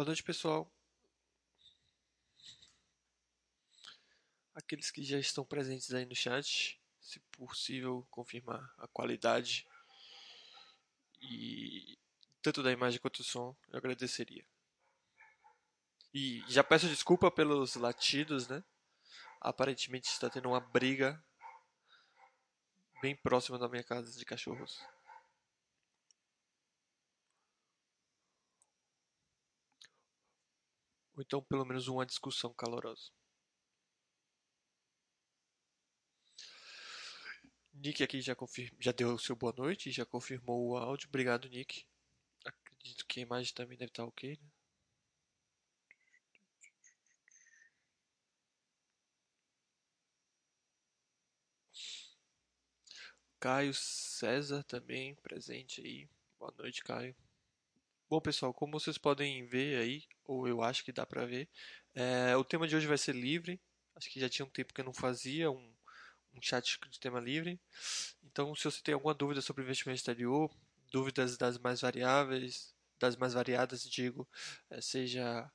Boa noite, pessoal. Aqueles que já estão presentes aí no chat, se possível, confirmar a qualidade e tanto da imagem quanto do som, eu agradeceria. E já peço desculpa pelos latidos, né? Aparentemente está tendo uma briga bem próxima da minha casa de cachorros. Ou então pelo menos uma discussão calorosa. Nick aqui já, confirma, já deu o seu boa noite, já confirmou o áudio. Obrigado, Nick. Acredito que a imagem também deve estar ok, né? Caio César também presente aí. Boa noite, Caio. Bom, pessoal, como vocês podem ver aí, ou eu acho que dá pra ver, é, o tema de hoje vai ser livre. Acho que já tinha um tempo que eu não fazia um, um chat de tema livre. Então, se você tem alguma dúvida sobre investimento exterior, dúvidas das mais variáveis, das mais variadas, digo, é, seja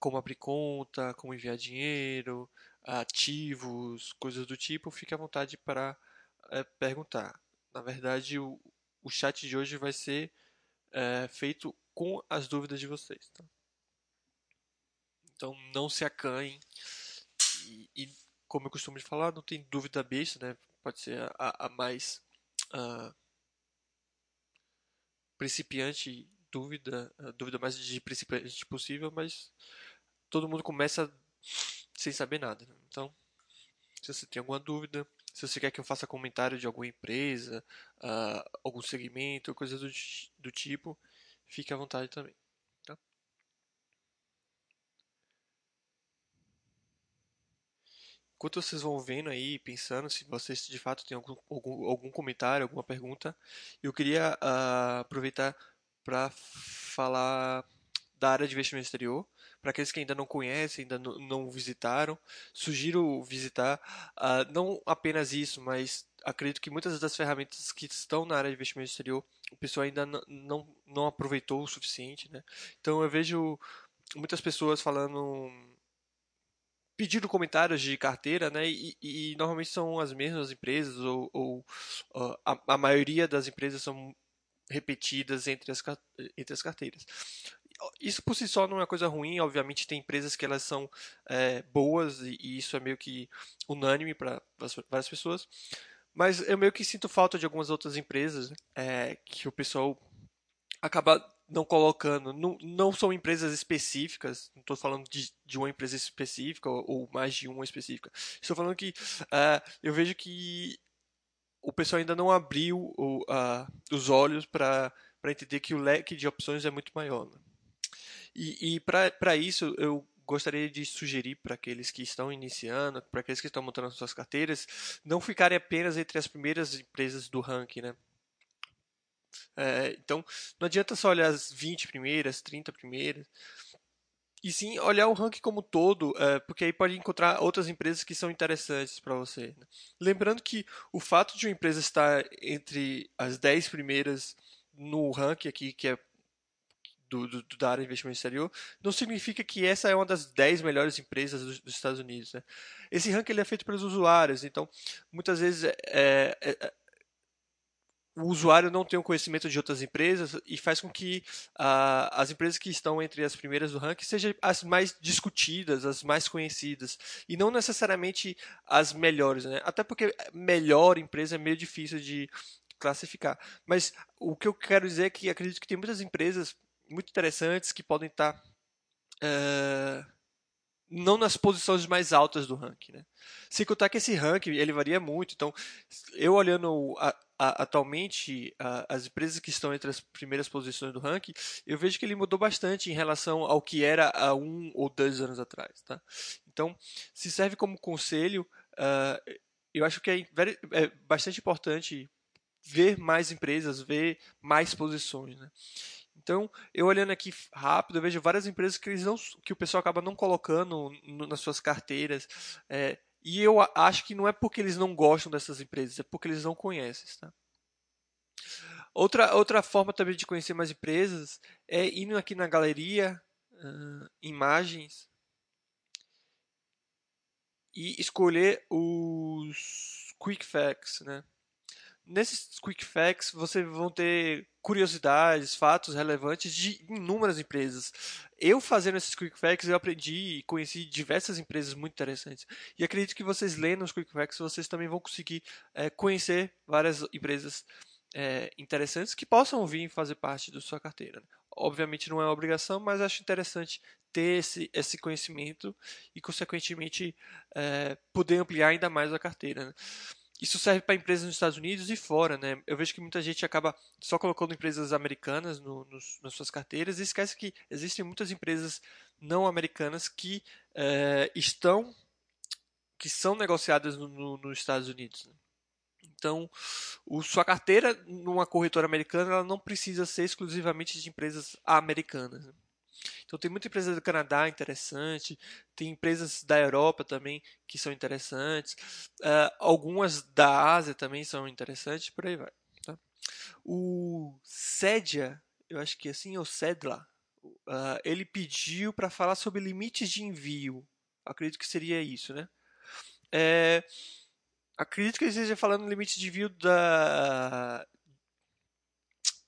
como abrir conta, como enviar dinheiro, ativos, coisas do tipo, fique à vontade para é, perguntar. Na verdade, o, o chat de hoje vai ser é, feito com as dúvidas de vocês. Tá? Então, não se acanhem. E, e, como eu costumo falar, não tem dúvida besta, né? pode ser a, a mais uh, principiante dúvida, a dúvida mais de principiante possível, mas todo mundo começa sem saber nada. Né? Então, se você tem alguma dúvida, se você quer que eu faça comentário de alguma empresa, uh, algum segmento, coisas do, do tipo, fique à vontade também. Tá? Enquanto vocês vão vendo aí, pensando se vocês de fato têm algum, algum, algum comentário, alguma pergunta, eu queria uh, aproveitar para falar da área de investimento exterior. Para aqueles que ainda não conhecem, ainda não, visitaram, sugiro visitar uh, não apenas isso, mas acredito que muitas das ferramentas que estão na área de investimento exterior, o pessoal ainda não, não, aproveitou o suficiente. Né? Então eu vejo muitas pessoas falando pedindo comentários de carteira, né? E, e, normalmente são as mesmas empresas ou, ou uh, a, a, maioria das empresas são repetidas entre as, entre as carteiras isso por si só não é coisa ruim, obviamente tem empresas que elas são é, boas e, e, isso é meio que unânime para várias pessoas, mas eu meio que sinto falta de algumas outras empresas é, que o pessoal acaba não colocando, não, não são empresas específicas, não estou falando de, de uma empresa específica ou, ou, mais de uma específica, estou falando que uh, eu vejo que o pessoal ainda não abriu uh, os olhos para entender que o leque de opções é muito maior. Né? E, e para isso, eu gostaria de sugerir para aqueles que estão iniciando, para aqueles que estão montando suas carteiras, não ficarem apenas entre as primeiras empresas do ranking, né? É, então, não adianta só olhar as 20 primeiras, 30 primeiras, e sim olhar o ranking como todo, é, porque aí pode encontrar outras empresas que são interessantes para você. Né? Lembrando que o fato de uma empresa estar entre as 10 primeiras no ranking aqui, que é do, do, da área de investimento exterior, não significa que essa é uma das 10 melhores empresas dos, dos Estados Unidos. Né? Esse ranking ele é feito pelos usuários, então muitas vezes é, é, é, o usuário não tem o conhecimento de outras empresas e faz com que uh, as empresas que estão entre as primeiras do ranking sejam as mais discutidas, as mais conhecidas, e não necessariamente as melhores. Né? Até porque melhor empresa é meio difícil de classificar. Mas o que eu quero dizer é que acredito que tem muitas empresas muito interessantes que podem estar é, não nas posições mais altas do ranking. Né? Se contar que esse ranking ele varia muito, então eu olhando a, a, atualmente a, as empresas que estão entre as primeiras posições do ranking, eu vejo que ele mudou bastante em relação ao que era há um ou dois anos atrás. Tá? Então, se serve como conselho, uh, eu acho que é, é bastante importante ver mais empresas, ver mais posições. Né? Então, eu olhando aqui rápido, eu vejo várias empresas que, eles não, que o pessoal acaba não colocando no, nas suas carteiras. É, e eu acho que não é porque eles não gostam dessas empresas, é porque eles não conhecem. Tá? Outra, outra forma também de conhecer mais empresas é indo aqui na galeria, uh, imagens e escolher os quick facts, né? Nesses quick facts você vão ter curiosidades, fatos relevantes de inúmeras empresas. Eu fazendo esses quick facts eu aprendi e conheci diversas empresas muito interessantes. E acredito que vocês lendo os quick facts vocês também vão conseguir é, conhecer várias empresas é, interessantes que possam vir fazer parte da sua carteira. Obviamente não é uma obrigação, mas acho interessante ter esse, esse conhecimento e, consequentemente, é, poder ampliar ainda mais a carteira. Né? Isso serve para empresas nos Estados Unidos e fora, né? Eu vejo que muita gente acaba só colocando empresas americanas no, nos, nas suas carteiras e esquece que existem muitas empresas não americanas que é, estão, que são negociadas no, no, nos Estados Unidos. Né? Então, o, sua carteira numa corretora americana ela não precisa ser exclusivamente de empresas americanas. Né? Então tem muita empresa do Canadá interessante, tem empresas da Europa também que são interessantes, uh, algumas da Ásia também são interessantes, por aí vai. Tá? O Sedia, eu acho que é assim, ou Sedla, uh, ele pediu para falar sobre limites de envio. Acredito que seria isso, né? É, acredito que ele esteja falando limite de envio da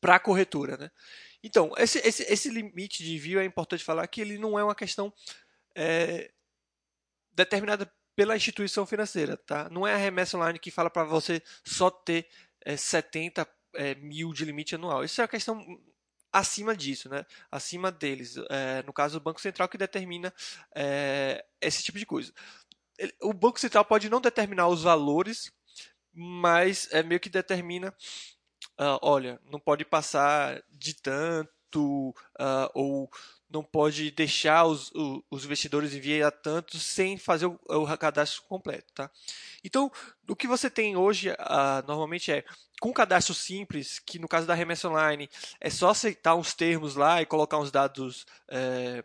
para a corretora, né? Então, esse, esse, esse limite de envio é importante falar que ele não é uma questão é, determinada pela instituição financeira, tá? Não é a remessa online que fala para você só ter é, 70 é, mil de limite anual. Isso é uma questão acima disso, né? Acima deles. É, no caso, o Banco Central que determina é, esse tipo de coisa. O Banco Central pode não determinar os valores, mas é meio que determina uh, olha, não pode passar de tanto, uh, ou não pode deixar os, os investidores enviar tanto sem fazer o, o, cadastro completo. Tá? Então, o que você tem hoje uh, normalmente é com cadastro simples, que no caso da remessa online é só aceitar uns termos lá e colocar uns dados é,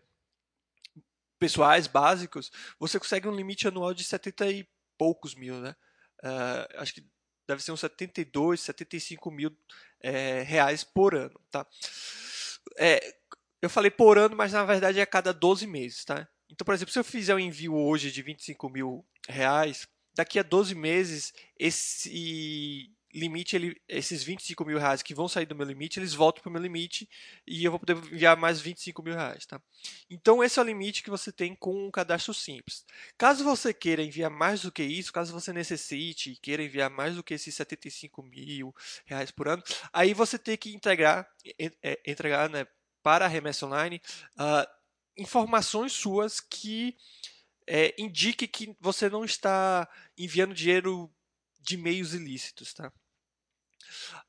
pessoais básicos, você consegue um limite anual de 70 e poucos mil. Né? Uh, acho que deve ser uns 72, 75 mil é, reais por ano, tá? É, eu falei por ano, mas na verdade é a cada 12 meses, tá? Então, por exemplo, se eu fizer um envio hoje de 25 mil reais, daqui a 12 meses esse limite, ele, esses 25 mil reais que vão sair do meu limite, eles voltam para o meu limite e eu vou poder enviar mais 25 mil reais. Tá? Então, esse é o limite que você tem com um cadastro simples. Caso você queira enviar mais do que isso, caso você necessite queira enviar mais do que esses 75 mil reais por ano, aí você tem que integrar, é, entregar né, para a remessa online uh, informações suas que é, indique que você não está enviando dinheiro de meios ilícitos, tá?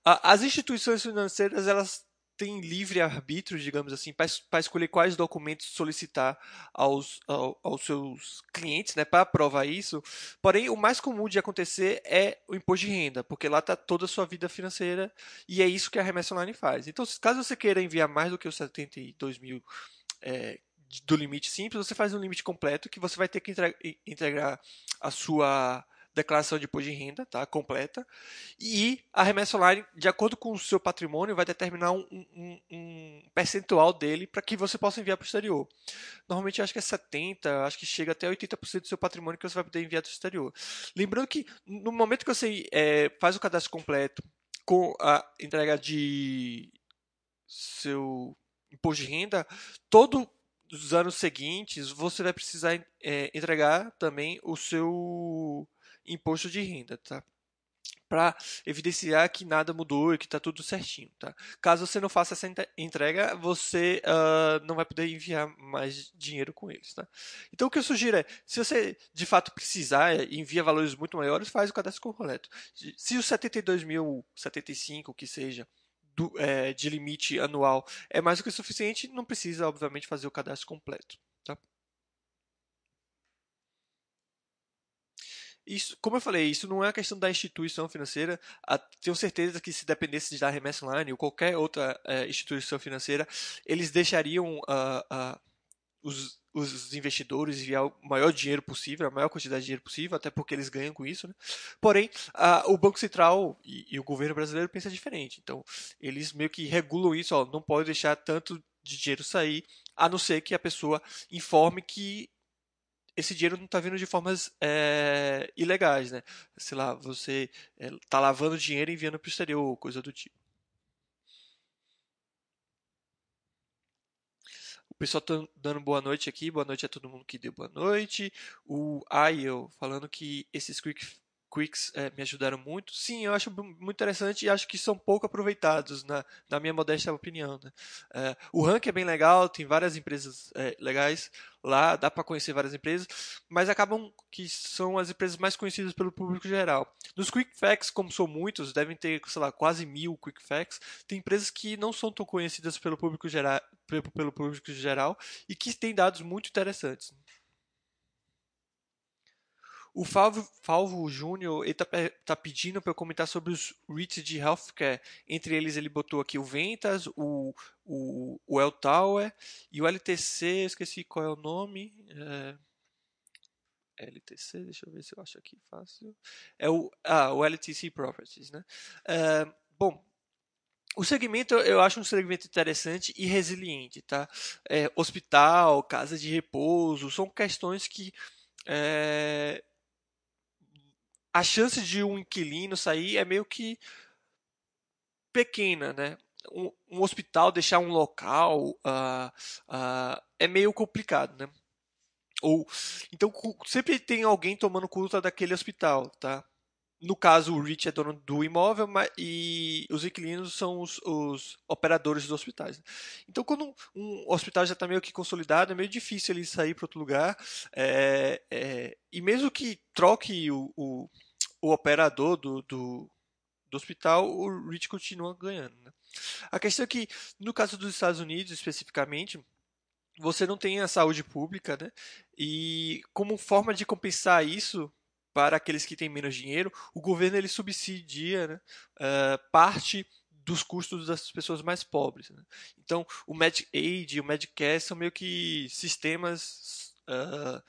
As instituições financeiras elas têm livre arbítrio, digamos assim, para escolher quais documentos solicitar aos, aos, aos seus clientes, né, para provar isso. Porém, o mais comum de acontecer é o imposto de renda, porque lá está toda a sua vida financeira e é isso que a remessa online faz. Então, caso você queira enviar mais do que os 72 mil é, do limite simples, você faz um limite completo que você vai ter que integrar a sua declaração de imposto de renda, tá? Completa. E a remessa online, de acordo com o seu patrimônio, vai determinar um, um, um percentual dele para que você possa enviar para o exterior. Normalmente acho que é 70%, acho que chega até 80% do seu patrimônio que você vai poder enviar para o exterior. Lembrando que no momento que você é, faz o cadastro completo com a entrega de seu imposto de renda, todo os anos seguintes você vai precisar é, entregar também o seu imposto de renda, tá? Para evidenciar que nada mudou e que está tudo certinho, tá? Caso você não faça essa entrega, você uh, não vai poder enviar mais dinheiro com eles, tá? Então o que eu sugiro é, se você de fato precisar e envia valores muito maiores, faz o cadastro completo. Se os 72.075 que seja do, é, de limite anual é mais do que suficiente, não precisa obviamente fazer o cadastro completo, tá? Isso, como eu falei, isso não é uma questão da instituição financeira. tenho certeza que se dependesse da remessa online ou qualquer outra é, instituição financeira, eles deixariam uh, uh, os, os investidores enviar o maior dinheiro possível, a maior quantidade de dinheiro possível, até porque eles ganham com isso. Né? Porém, o Banco Central e, e, o governo brasileiro pensam diferente. Então, eles meio que regulam isso, ó, não pode deixar tanto de dinheiro sair a não ser que a pessoa informe que esse dinheiro não está vindo de formas é, ilegais, né? Sei lá, você está é, lavando dinheiro e enviando para o exterior, coisa do tipo. O pessoal tá dando boa noite aqui, boa noite a todo mundo que deu boa noite. O Ayo falando que esses quick quicks é, me ajudaram muito. Sim, eu acho muito interessante e acho que são pouco aproveitados, na, na minha modesta opinião. Né? É, o rank é bem legal, tem várias empresas é, legais lá, dá para conhecer várias empresas, mas acabam que são as empresas mais conhecidas pelo público geral. Nos Quick Facts, como são muitos, devem ter, sei lá, quase mil Quick Facts, tem empresas que não são tão conhecidas pelo público pelo público geral e que têm dados muito interessantes. O Falvo, Falvo Júnior está tá pedindo para eu comentar sobre os REITs de healthcare. Entre eles, ele botou aqui o Ventas, o, o, o El Tower e o LTC, esqueci qual é o nome. É, LTC, deixa eu ver se eu acho aqui fácil. É o, ah, o LTC Properties. Né? É, bom, o segmento eu acho um segmento interessante e resiliente, tá? É, hospital, casa de repouso, são questões que é, a chance de um inquilino sair é meio que pequena, né? Um, um hospital deixar um local uh, uh, é meio complicado, né? Ou então sempre tem alguém tomando conta daquele hospital, tá? No caso, o Rich é dono do imóvel mas, e os inquilinos são os, os operadores dos hospitais. Né? Então, quando um, hospital já está meio que consolidado, é meio difícil ele sair para outro lugar. É, é, e mesmo que troque o, o, o operador do, do, do, hospital, o Rich continua ganhando. Né? A questão é que, no caso dos Estados Unidos especificamente, você não tem a saúde pública, né? E como forma de compensar isso, para aqueles que têm menos dinheiro, o governo ele subsidia né, uh, parte dos custos das pessoas mais pobres. Né? Então, o Medicaid e o Medicare são meio que sistemas uh,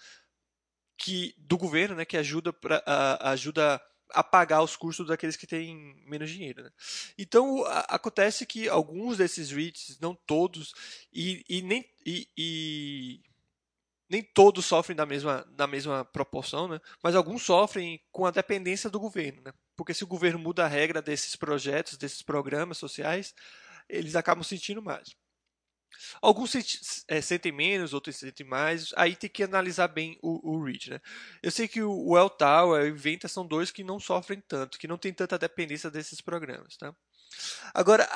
que do governo, né, que ajuda pra, uh, ajuda a pagar os custos daqueles que têm menos dinheiro. Né? Então a, acontece que alguns desses REITs, não todos, e, e nem e, e nem todos sofrem da mesma, da mesma proporção, né? mas alguns sofrem com a dependência do governo. Né? Porque se o governo muda a regra desses projetos, desses programas sociais, eles acabam sentindo mais. Alguns é, sentem menos, outros sentem mais. Aí tem que analisar bem o, o. Né? Eu sei que o, o El Tower e o Inventa são dois que não sofrem tanto, que não tem tanta dependência desses programas. Tá? Agora,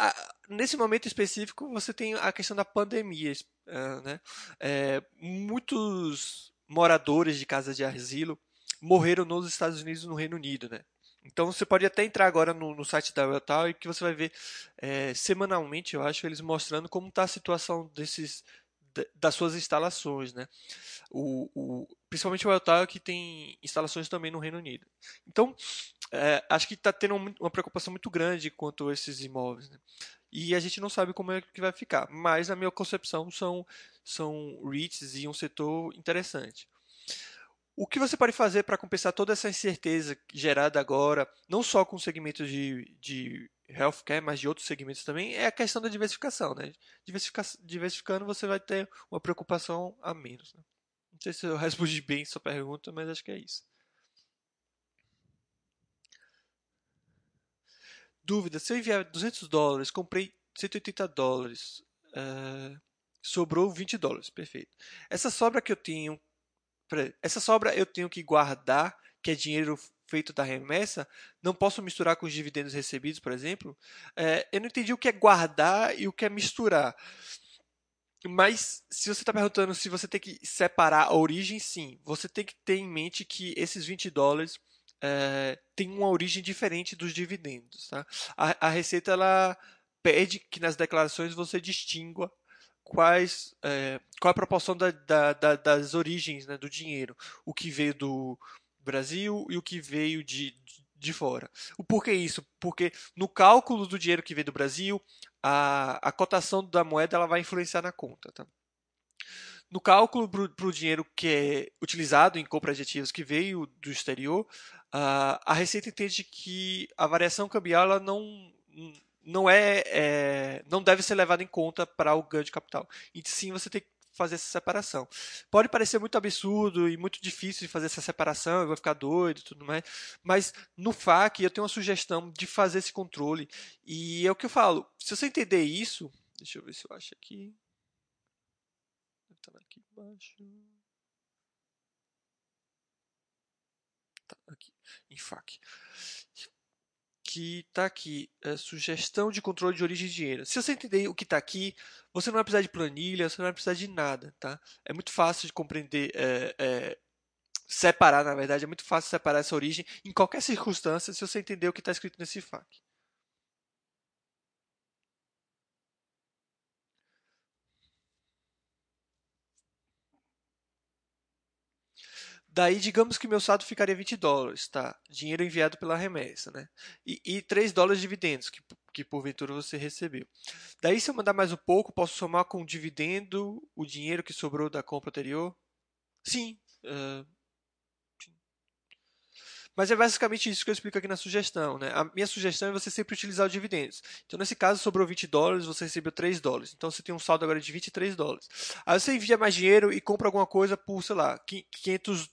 nesse momento específico, você tem a questão da pandemia. Ah, né? É, muitos moradores de casas de asilo morreram nos Estados Unidos e no Reino Unido. Né? Então você pode até entrar agora no, no site da Welltower e que você vai ver é, semanalmente, eu acho, eles mostrando como está a situação desses das suas instalações, né? O, o, principalmente o Welltower que tem instalações também no Reino Unido. Então, é, acho que está tendo uma preocupação muito grande quanto a esses imóveis. Né? E a gente não sabe como é que vai ficar. Mas, na minha concepção, são, são REITs e um setor interessante. O que você pode fazer para compensar toda essa incerteza gerada agora, não só com o segmento de, de healthcare, mas de outros segmentos também, é a questão da diversificação. Né? Diversifica, diversificando, você vai ter uma preocupação a menos. Né? Não sei se eu respondi bem sua pergunta, mas acho que é isso. Dúvida: se eu enviar 200 dólares, comprei 180 dólares, uh, sobrou 20 dólares, perfeito. Essa sobra que eu tenho essa sobra eu tenho que guardar, que é dinheiro feito da remessa, não posso misturar com os dividendos recebidos, por exemplo. É, eu não entendi o que é guardar e o que é misturar. Mas se você está perguntando se você tem que separar a origem, sim. Você tem que ter em mente que esses 20 dólares é, têm uma origem diferente dos dividendos. Tá? A, a Receita ela pede que nas declarações você distingua quais, é, qual a proporção da, da, da, das origens né, do dinheiro, o que veio do Brasil e o que veio de, de fora. O porquê isso? Porque no cálculo do dinheiro que veio do Brasil, a, a cotação da moeda ela vai influenciar na conta. Tá? No cálculo para o dinheiro que é utilizado em compra de ativos que veio do exterior, a, Receita entende que a variação cambial não, não é, é, não deve ser levado em conta para o ganho de capital. E sim você tem que fazer essa separação. Pode parecer muito absurdo e muito difícil de fazer essa separação, eu vou ficar doido e tudo mais, mas no FAQ eu tenho uma sugestão de fazer esse controle. E é o que eu falo, se você entender isso, deixa eu ver se eu acho aqui. Tá aqui embaixo. Tá aqui, em FAQ que está aqui, é, sugestão de controle de origem de dinheiro. Se você entender o que está aqui, você não vai precisar de planilha, você não vai precisar de nada, tá? É muito fácil de compreender, é, é, separar, na verdade, é muito fácil separar essa origem em qualquer circunstância se você entender o que está escrito nesse FAQ. Daí, digamos que meu saldo ficaria 20 dólares, tá? Dinheiro enviado pela remessa, né? E, e 3 dólares de dividendos, que, que porventura você recebeu. Daí, se eu mandar mais um pouco, posso somar com o dividendo o dinheiro que sobrou da compra anterior? Sim. Uh, mas é basicamente isso que eu explico aqui na sugestão. Né? A minha sugestão é você sempre utilizar os dividendos. Então, nesse caso, sobrou 20 dólares, você recebeu 3 dólares. Então, você tem um saldo agora de 23 dólares. Aí você envia mais dinheiro e compra alguma coisa por, sei lá, 500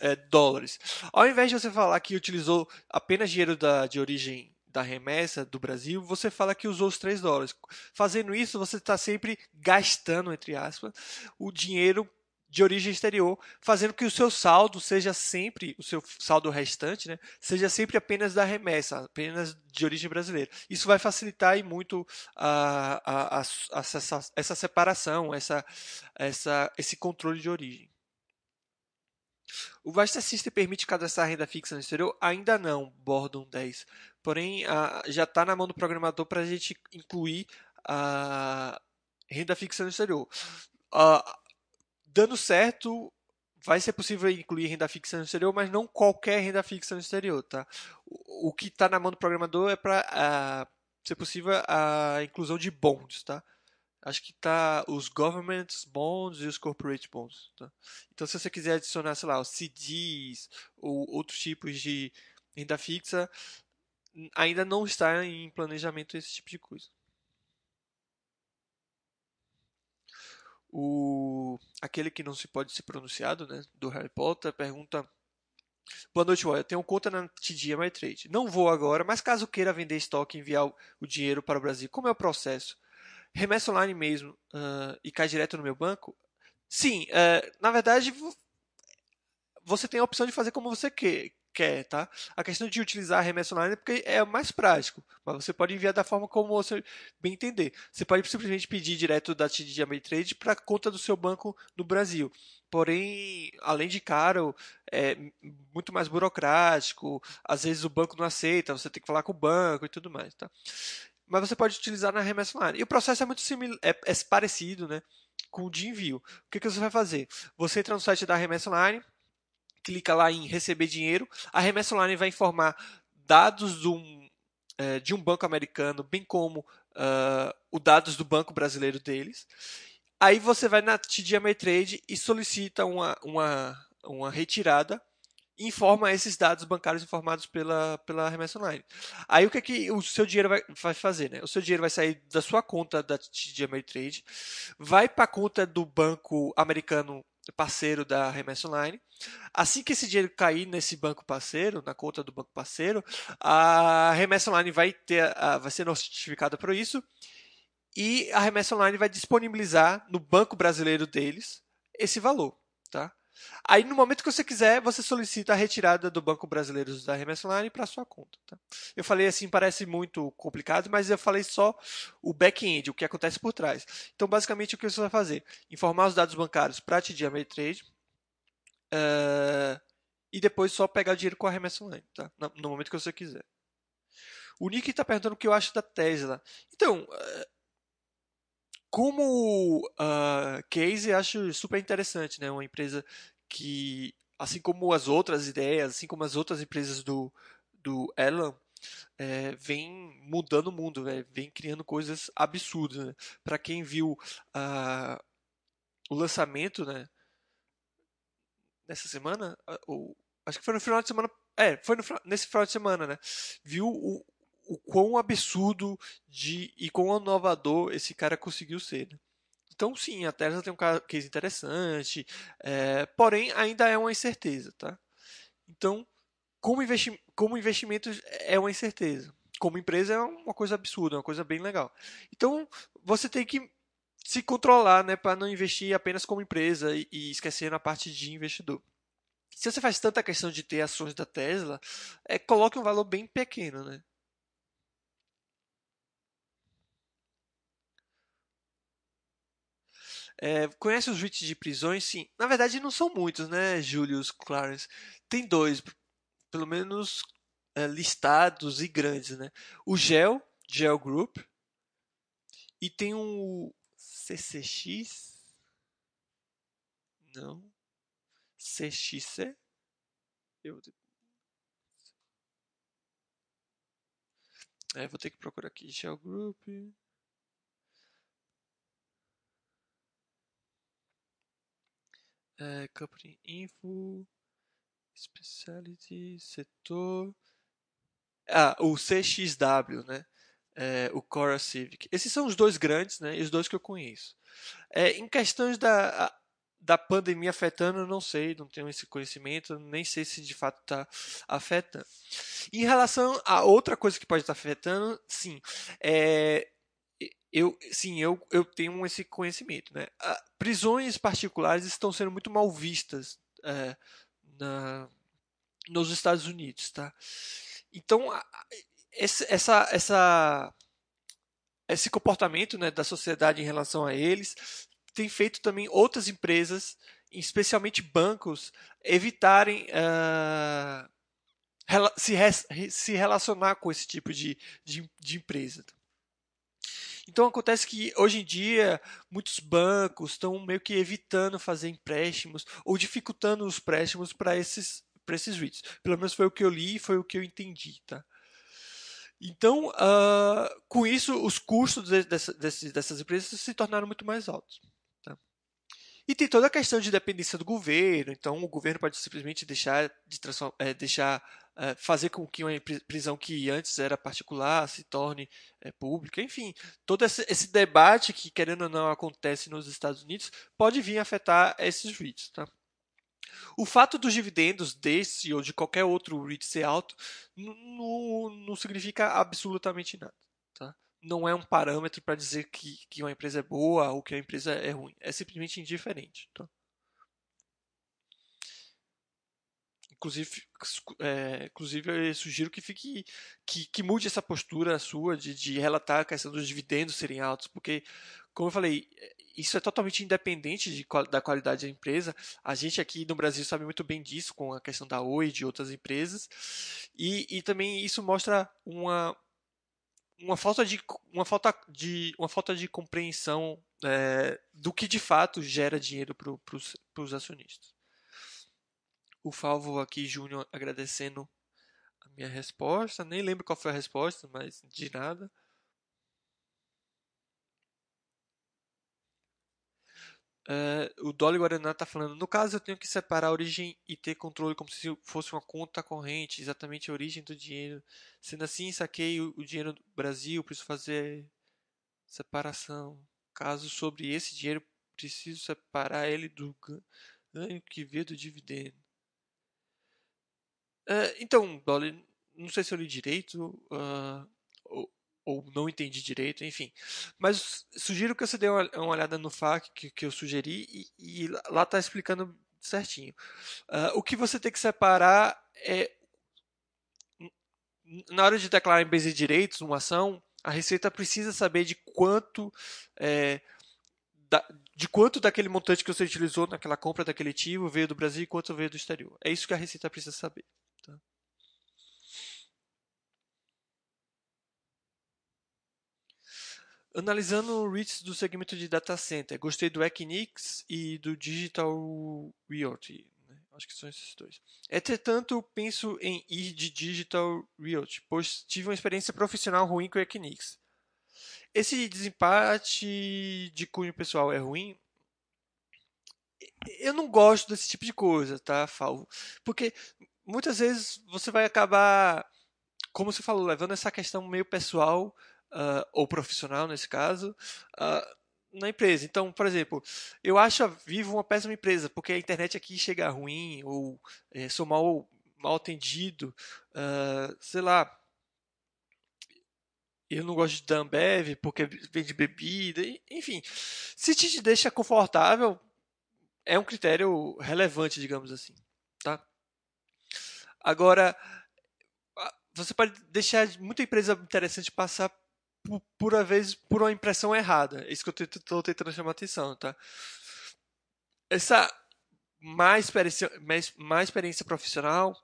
é, dólares. Ao invés de você falar que utilizou apenas dinheiro da, de origem da remessa do Brasil, você fala que usou os 3 dólares. Fazendo isso, você está sempre gastando, entre aspas, o dinheiro de origem exterior, fazendo que o seu saldo seja sempre, o seu saldo restante, né, seja sempre apenas da remessa, apenas de origem brasileira. Isso vai facilitar e muito a, a, a, essa, essa, separação, essa, essa, esse controle de origem. O Vasta System permite cadastrar renda fixa no exterior? Ainda não, Bordon 10. Porém, já está na mão do programador para a gente incluir a renda fixa no exterior dando certo, vai ser possível incluir renda fixa no exterior, mas não qualquer renda fixa no exterior, tá? O, que está na mão do programador é para uh, ser possível a inclusão de bonds, tá? Acho que tá os government bonds e os corporate bonds, tá? Então, se você quiser adicionar, sei lá, os CDs ou outros tipos de renda fixa, ainda não está em planejamento esse tipo de coisa. O aquele que não se pode ser pronunciado, né, do Harry Potter, pergunta Boa noite, Eu tenho conta na TD Ameritrade. Não vou agora, mas caso queira vender estoque e enviar o dinheiro para o Brasil, como é o processo? Remessa online mesmo uh, e cai direto no meu banco? Sim, uh, na verdade você tem a opção de fazer como você quer, quer, tá? A questão de utilizar a remessa online é porque é mais prático, mas você pode enviar da forma como você bem entender. Você pode simplesmente pedir direto da TD Ameritrade para a conta do seu banco no Brasil. Porém, além de caro, é muito mais burocrático. Às vezes o banco não aceita, você tem que falar com o banco e tudo mais, tá? Mas você pode utilizar na remessa online. E o processo é muito similar, é, é parecido, né? Com o de envio. O que, que você vai fazer? Você entra no site da remessa online, clica lá em receber dinheiro, a remessa online vai informar dados de um, é, de um banco americano, bem como uh, os dados do banco brasileiro deles. Aí você vai na TD Ameritrade e solicita uma, uma, uma retirada informa esses dados bancários informados pela, pela remessa online. Aí o que, é que o seu dinheiro vai, vai fazer? Né? O seu dinheiro vai sair da sua conta da TD Ameritrade, vai para a conta do banco americano parceiro da remessa online. Assim que esse dinheiro cair nesse banco parceiro, na conta do banco parceiro, a remessa online vai, ter, vai ser notificada por isso e a remessa online vai disponibilizar no banco brasileiro deles esse valor, tá? Aí, no momento que você quiser, você solicita a retirada do Banco Brasileiro da Remessa Online para sua conta. Tá? Eu falei assim, parece muito complicado, mas eu falei só o back-end, o que acontece por trás. Então, basicamente, o que você vai fazer? Informar os dados bancários para a TD Ameritrade uh, e depois só pegar o dinheiro com a remessa online, tá? no momento que você quiser. O Nick está perguntando o que eu acho da Tesla. Então, uh, como uh, case, acho super interessante, né? Uma empresa que, assim como as outras ideias, assim como as outras empresas do, do Elon, é, vem mudando o mundo, né? vem criando coisas absurdas. Né? Para quem viu uh, o lançamento, né? Nessa semana, ou acho que foi no final de semana, é, foi no, nesse final de semana, né? Viu o, o quão absurdo de e quão inovador esse cara conseguiu ser. Né? Então, sim, a Tesla tem um case interessante, é, porém ainda é uma incerteza, tá? Então, como, investi como investimento é uma incerteza. Como empresa é uma coisa absurda, uma coisa bem legal. Então, você tem que se controlar, né, para não investir apenas como empresa e, e esquecer na parte de investidor. Se você faz tanta questão de ter ações da Tesla, é, coloque um valor bem pequeno, né? É, conhece os REITs de prisões? Sim. Na verdade, não são muitos, né, Julius Clarence? Tem dois, pelo menos é, listados e grandes, né? O GEL, GEL Group, e tem o CCX? Não. CXC? Eu é, vou ter que procurar aqui Shell Group. É, company Info, Speciality, Setor. Ah, o CXW, né? É, o Cora Civic. Esses são os dois grandes, né? E os dois que eu conheço. É, em questões da, da pandemia afetando, eu não sei, não tenho esse conhecimento, nem sei se de fato está afetando. Em relação a outra coisa que pode estar tá afetando, sim, é, eu, sim, eu, eu tenho esse conhecimento. Né? prisões particulares estão sendo muito mal vistas é, na, nos Estados Unidos. Tá? Então, essa, essa, esse comportamento né, da sociedade em relação a eles tem feito também outras empresas, especialmente bancos, evitarem uh, se, se relacionar com esse tipo de, de, de empresa. Então acontece que hoje em dia muitos bancos estão meio que evitando fazer empréstimos ou dificultando os empréstimos para esses para esses REITs. Pelo menos foi o que eu li e foi o que eu entendi, tá? Então, uh, com isso, os custos de, de, dessas empresas se tornaram muito mais altos. E tem toda a questão de dependência do governo, então o governo pode simplesmente deixar de é, deixar fazer com que uma prisão que antes era particular se torne é, pública, enfim, todo esse, esse, debate que querendo ou não acontece nos Estados Unidos pode vir afetar esses REITs, tá? O fato dos dividendos desse ou de qualquer outro REIT ser alto não significa absolutamente nada, tá? não é um parâmetro para dizer que, que uma empresa é boa ou que a empresa é ruim. É simplesmente indiferente. Tá? Inclusive, é, inclusive, eu sugiro que fique que, que mude essa postura sua de, de relatar a questão dos dividendos serem altos, porque, como eu falei, isso é totalmente independente de, da qualidade da empresa. A gente aqui no Brasil sabe muito bem disso, com a questão da Oi e de outras empresas. E, e também isso mostra uma, uma falta de uma falta de uma falta de compreensão é, do que de fato gera dinheiro para os acionistas. O Falvo aqui Júnior agradecendo a minha resposta, nem lembro qual foi a resposta, mas de nada. É, o Dolly Guaraná está falando, no caso eu tenho que separar a origem e ter controle como se fosse uma conta corrente, exatamente a origem do dinheiro. Sendo assim, saquei o, o dinheiro do Brasil, preciso fazer separação. Caso sobre esse dinheiro, preciso separar ele do ganho que veio do dividendo. É, então, Dolly, não sei se eu li direito. Uh, ou não entendi direito, enfim. Mas sugiro que você dê uma, uma olhada no FAQ que, que eu sugeri e, e lá está explicando certinho. Uh, o que você tem que separar é na hora de declarar em bens e direitos uma ação, a Receita precisa saber de quanto é, da, de quanto daquele montante que você utilizou naquela compra daquele ativo veio do Brasil e quanto veio do exterior. É isso que a Receita precisa saber. Analisando REITs do segmento de data center, gostei do Equinix e do Digital Realty. Né? Acho que são esses dois. Entretanto, penso em ir de Digital Realty, pois tive uma experiência profissional ruim com o Equinix. Esse desempate de cunho pessoal é ruim? Eu não gosto desse tipo de coisa, tá, Falvo? Porque muitas vezes você vai acabar, como você falou, levando essa questão meio pessoal uh, ou profissional nesse caso, uh, na empresa. Então, por exemplo, eu acho a Vivo uma péssima empresa, porque a internet aqui chega ruim, ou é, sou mal, mal atendido, uh, sei lá. Eu não gosto de Ambev porque vende bebida, enfim. Se te deixa confortável, é um critério relevante, digamos assim, tá? Agora, você pode deixar muita empresa interessante passar por, por a vez por uma impressão errada. É isso que eu estou tentando chamar a atenção, tá? Essa má experiência, má experiência profissional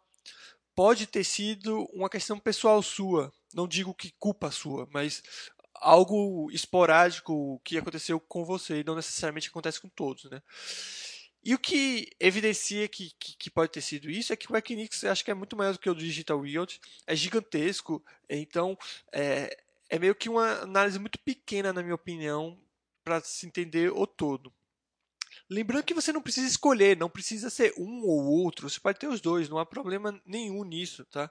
pode ter sido uma questão pessoal sua. Não digo que culpa sua, mas algo esporádico que aconteceu com você e não necessariamente acontece com todos, né? E o que evidencia que, que, que, pode ter sido isso é que o Equinix acho que é muito maior do que o Digital Realty, é gigantesco, então é, é meio que uma análise muito pequena, na minha opinião, para se entender o todo. Lembrando que você não precisa escolher, não precisa ser um ou outro, você pode ter os dois, não há problema nenhum nisso, tá?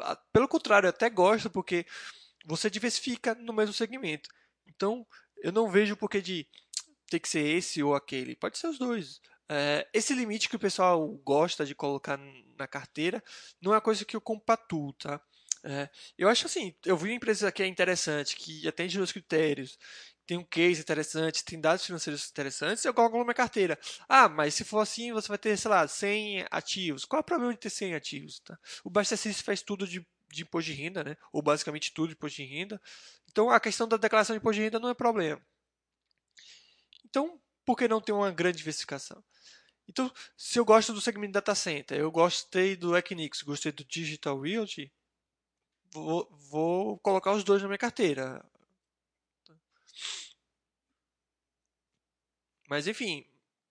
Ah, pelo contrário, eu até gosto porque você diversifica no mesmo segmento. Então, eu não vejo porquê de ter que ser esse ou aquele, pode ser os dois. É, esse limite que o pessoal gosta de colocar na carteira não é uma coisa que eu compatuo, tá? É, eu acho assim, eu vi uma empresa que é interessante, que atende os critérios, tem um case interessante, tem dados financeiros interessantes, eu coloco na minha carteira. Ah, mas se for assim, você vai ter, sei lá, 100 ativos. Qual é o problema de ter 100 ativos? Tá? O Baster faz tudo de, de imposto de renda, né? ou basicamente tudo de imposto de renda. Então a questão da declaração de imposto de renda não é problema. Então, por que não ter uma grande diversificação? Então, se eu gosto do segmento data center, eu gostei do Equinix, gostei do Digital Realty, vou, vou colocar os dois na minha carteira. Mas enfim,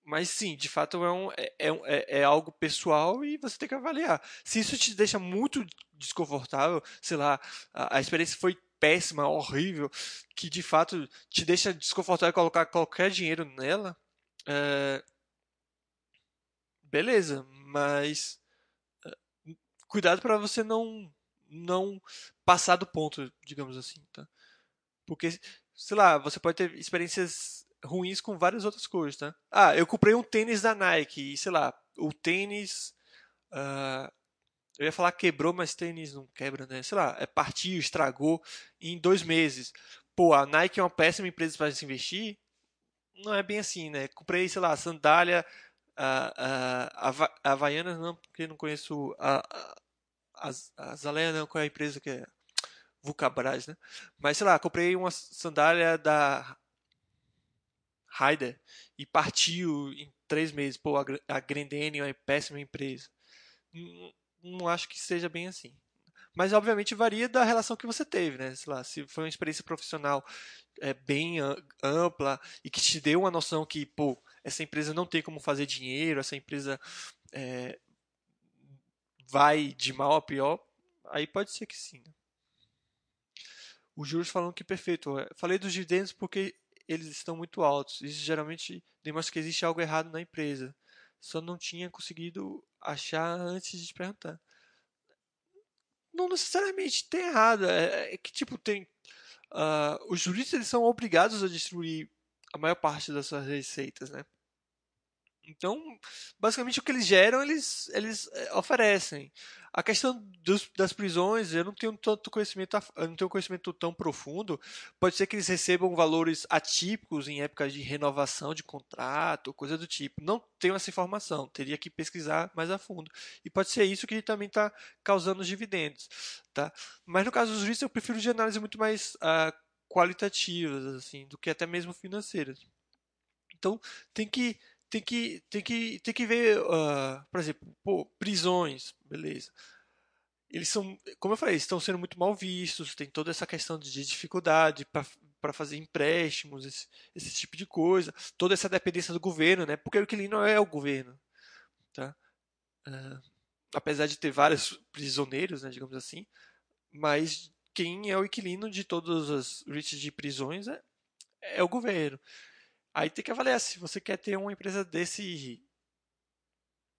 mas sim, de fato é, um, é, é, é, algo pessoal e você tem que avaliar. Se isso te deixa muito desconfortável, sei lá, a, a experiência foi péssima, horrível, que de fato te deixa desconfortável colocar qualquer dinheiro nela, é, beleza, mas é, cuidado para você não não passar do ponto, digamos assim, tá? Porque, sei lá, você pode ter experiências ruins com várias outras coisas, tá? Ah, eu comprei um tênis da Nike e, sei lá, o tênis. Uh, eu ia falar quebrou, mas tênis não quebra, né? Sei lá, é partiu, estragou em dois meses. Pô, a Nike é uma péssima empresa para se investir? Não é bem assim, né? Comprei, sei lá, sandália, uh, uh, Havaianas, não, porque não conheço a, a Zaleia não, qual é a empresa que é? Vulcabras, né? Mas sei lá, comprei uma sandália da Raider e partiu em três meses. Pô, a Grendene é uma péssima empresa. Não, não acho que seja bem assim. Mas obviamente varia da relação que você teve, né? Sei lá, se foi uma experiência profissional é, bem ampla e que te deu uma noção que, pô, essa empresa não tem como fazer dinheiro, essa empresa é, vai de mal a pior, aí pode ser que sim. Né? Os juros falam que perfeito. Eu falei dos dividendos porque eles estão muito altos. Isso geralmente demonstra que existe algo errado na empresa. Só não tinha conseguido achar antes de perguntar. Não necessariamente tem errado. É, é que tipo tem uh, os juristas eles são obrigados a distribuir a maior parte das suas receitas, né? Então, basicamente o que eles geram, eles, eles eh, oferecem. A questão dos, das prisões, eu não tenho tanto conhecimento, eu não tenho conhecimento tão profundo. Pode ser que eles recebam valores atípicos em épocas de renovação de contrato, coisa do tipo. Não tenho essa informação, teria que pesquisar mais a fundo. E pode ser isso que também está causando os dividendos, tá? Mas no caso dos juízes, eu prefiro de análise muito mais uh, qualitativas, assim, do que até mesmo financeiras. Então, tem que tem que, tem que, tem que ver, uh, por exemplo, pô, prisões, beleza. Eles são, como eu falei, estão sendo muito mal vistos, tem toda essa questão de dificuldade para fazer empréstimos, esse, esse tipo de coisa, toda essa dependência do governo, né? Porque o inquilino é o governo, tá? Uh, apesar de ter vários prisioneiros, né, digamos assim, mas quem é o inquilino de todas as redes de prisões é, é o governo. Aí tem que avaliar se você quer ter uma empresa desse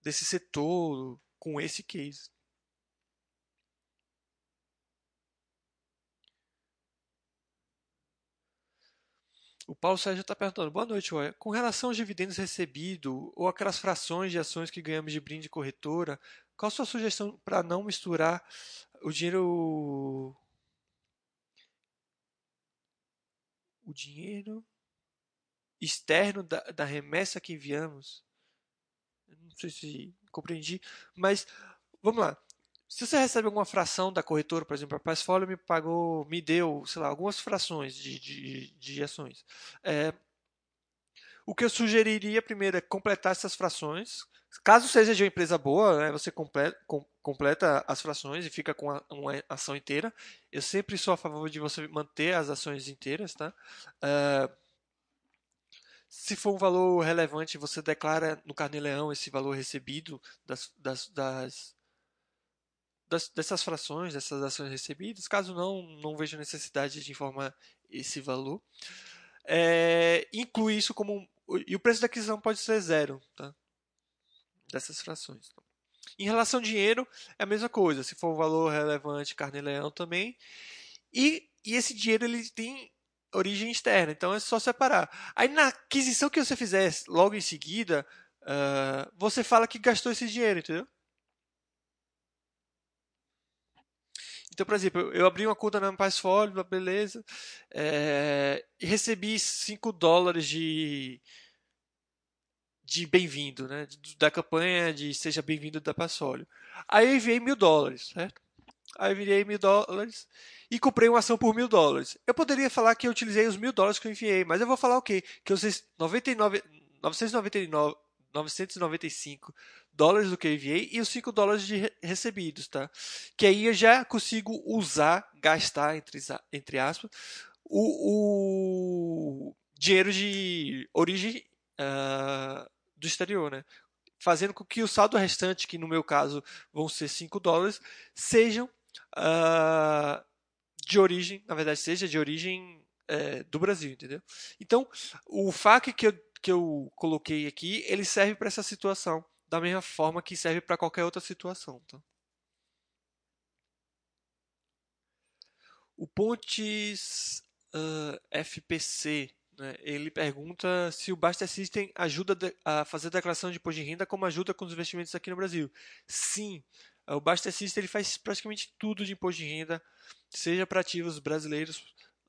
desse setor com esse case. O Paulo Sérgio está perguntando, boa noite, Ué. Com relação aos dividendos recebidos ou aquelas frações de ações que ganhamos de brinde corretora, qual a sua sugestão para não misturar o dinheiro o dinheiro externo da, da remessa que enviamos? Não sei se compreendi, mas vamos lá. Se você recebe alguma fração da corretora, por exemplo, a Passfolio me pagou, me deu, sei lá, algumas frações de, de, de ações. É, o que eu sugeriria primeiro é completar essas frações. Caso seja de uma empresa boa, né, você completa, com, completa, as frações e fica com a, uma ação inteira. Eu sempre sou a favor de você manter as ações inteiras, tá? É, se for um valor relevante, você declara no carnê-leão esse valor recebido das, das, das das, dessas frações, dessas ações recebidas. Caso não, não vejo necessidade de informar esse valor. É, inclui isso como. E o preço da aquisição pode ser zero tá? dessas frações. Em relação ao dinheiro, é a mesma coisa. Se for um valor relevante, carne-leão também. E, e esse dinheiro ele tem origem externa, então é só separar. Aí na aquisição que você fizer logo em seguida, uh, você fala que gastou esse dinheiro, entendeu? Então, por exemplo, eu abri uma conta na Passfolio, beleza, é, e recebi 5 dólares de, de bem-vindo, né? Da campanha de Seja Bem-vindo da Passfolio. Aí eu enviei mil dólares, certo? Aí eu mil dólares e comprei uma ação por mil dólares. Eu poderia falar que eu utilizei os mil dólares que eu enviei, mas eu vou falar o quê? Que usei 99, 999, 995 dólares do que eu enviei e os 5 dólares de recebidos, tá? Que aí eu já consigo usar, gastar, entre, entre aspas, o, o dinheiro de origem uh, do exterior, né? Fazendo com que o saldo restante, que no meu caso vão ser 5 dólares, sejam uh, de origem, na verdade, seja de origem é, do Brasil, entendeu? Então, o FAQ que eu, que eu coloquei aqui, ele serve para essa situação da mesma forma que serve para qualquer outra situação. Tá? O Pontes uh, FPC, né, ele pergunta se o Basta System ajuda a fazer a declaração de imposto de renda como ajuda com os investimentos aqui no Brasil. Sim, o Basta System ele faz praticamente tudo de imposto de renda, seja para ativos brasileiros,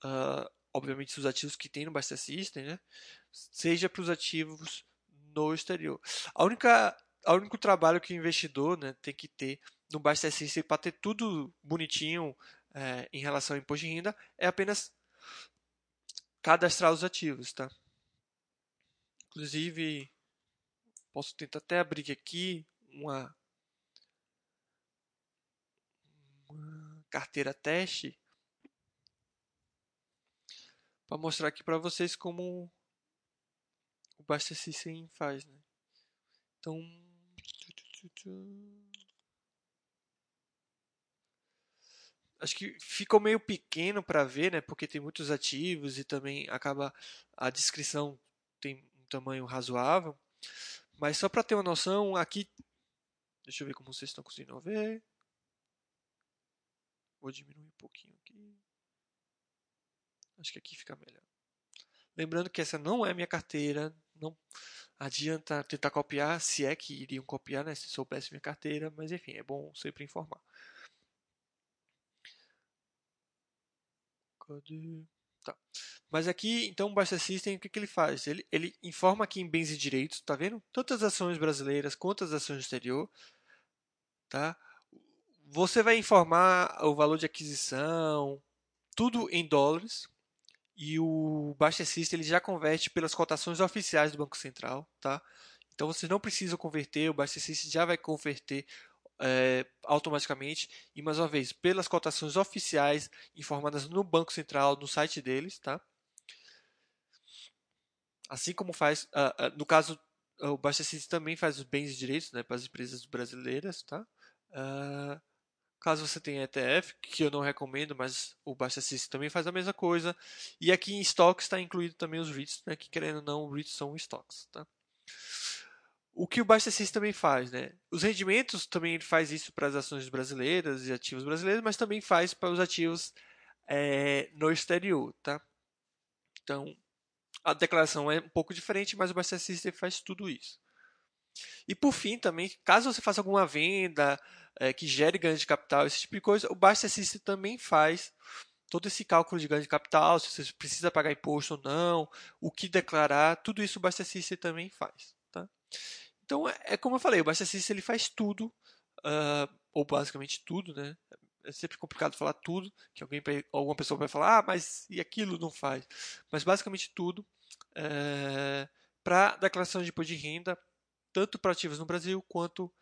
uh, obviamente os ativos que tem no Basta System, né, seja para os ativos no exterior. A única o único trabalho que o investidor né, tem que ter no Basta System para ter tudo bonitinho é, em relação ao imposto de renda é apenas cadastrar os ativos, tá? Inclusive, posso tentar até abrir aqui uma, carteira teste para mostrar aqui para vocês como o Basta System faz, né? Então, Acho que ficou meio pequeno para ver, né? Porque tem muitos ativos e também acaba a descrição tem um tamanho razoável. Mas só para ter uma noção, aqui deixa eu ver como vocês estão conseguindo ver. Vou diminuir um pouquinho aqui. Acho que aqui fica melhor. Lembrando que essa não é minha carteira, não adianta tentar copiar, se é que iriam copiar, né, se soubesse minha carteira, mas enfim, é bom sempre informar. Cadê? Tá. Mas aqui, então, o Basta System, o que, que ele faz? Ele, ele informa aqui em bens e direitos, tá vendo? Tanto as ações brasileiras quanto as ações do exterior, tá? Você vai informar o valor de aquisição, tudo em dólares, e o System ele já converte pelas cotações oficiais do Banco Central, tá? Então você não precisa converter, o System já vai converter é, automaticamente e mais uma vez pelas cotações oficiais informadas no Banco Central, no site deles, tá? Assim como faz, uh, uh, no caso o Baixa System também faz os bens e direitos, né, para as empresas brasileiras, tá? Caso você tenha ETF, que eu não recomendo, mas o Basta System também faz a mesma coisa. E aqui em estoques está incluído também os REITs, né, que querendo ou não, REITs são estoques. Tá? O que o Basta System também faz, né? Os rendimentos também ele faz isso para as ações brasileiras e ativos brasileiros, mas também faz para os ativos é, no exterior, tá? Então, a declaração é um pouco diferente, mas o Buster System faz tudo isso. E por fim, também, caso você faça alguma venda é, que gere ganho de capital, esse tipo de coisa, o System também faz todo esse cálculo de ganho de capital, se você precisa pagar imposto ou não, o que declarar, tudo isso o System também faz. Tá? Então, é, é como eu falei, o System ele faz tudo, uh, ou basicamente tudo, né? É sempre complicado falar tudo, que alguém, alguma pessoa vai falar, ah, mas e aquilo não faz. Mas basicamente tudo é, para declaração de imposto de renda, tanto para ativos no Brasil quanto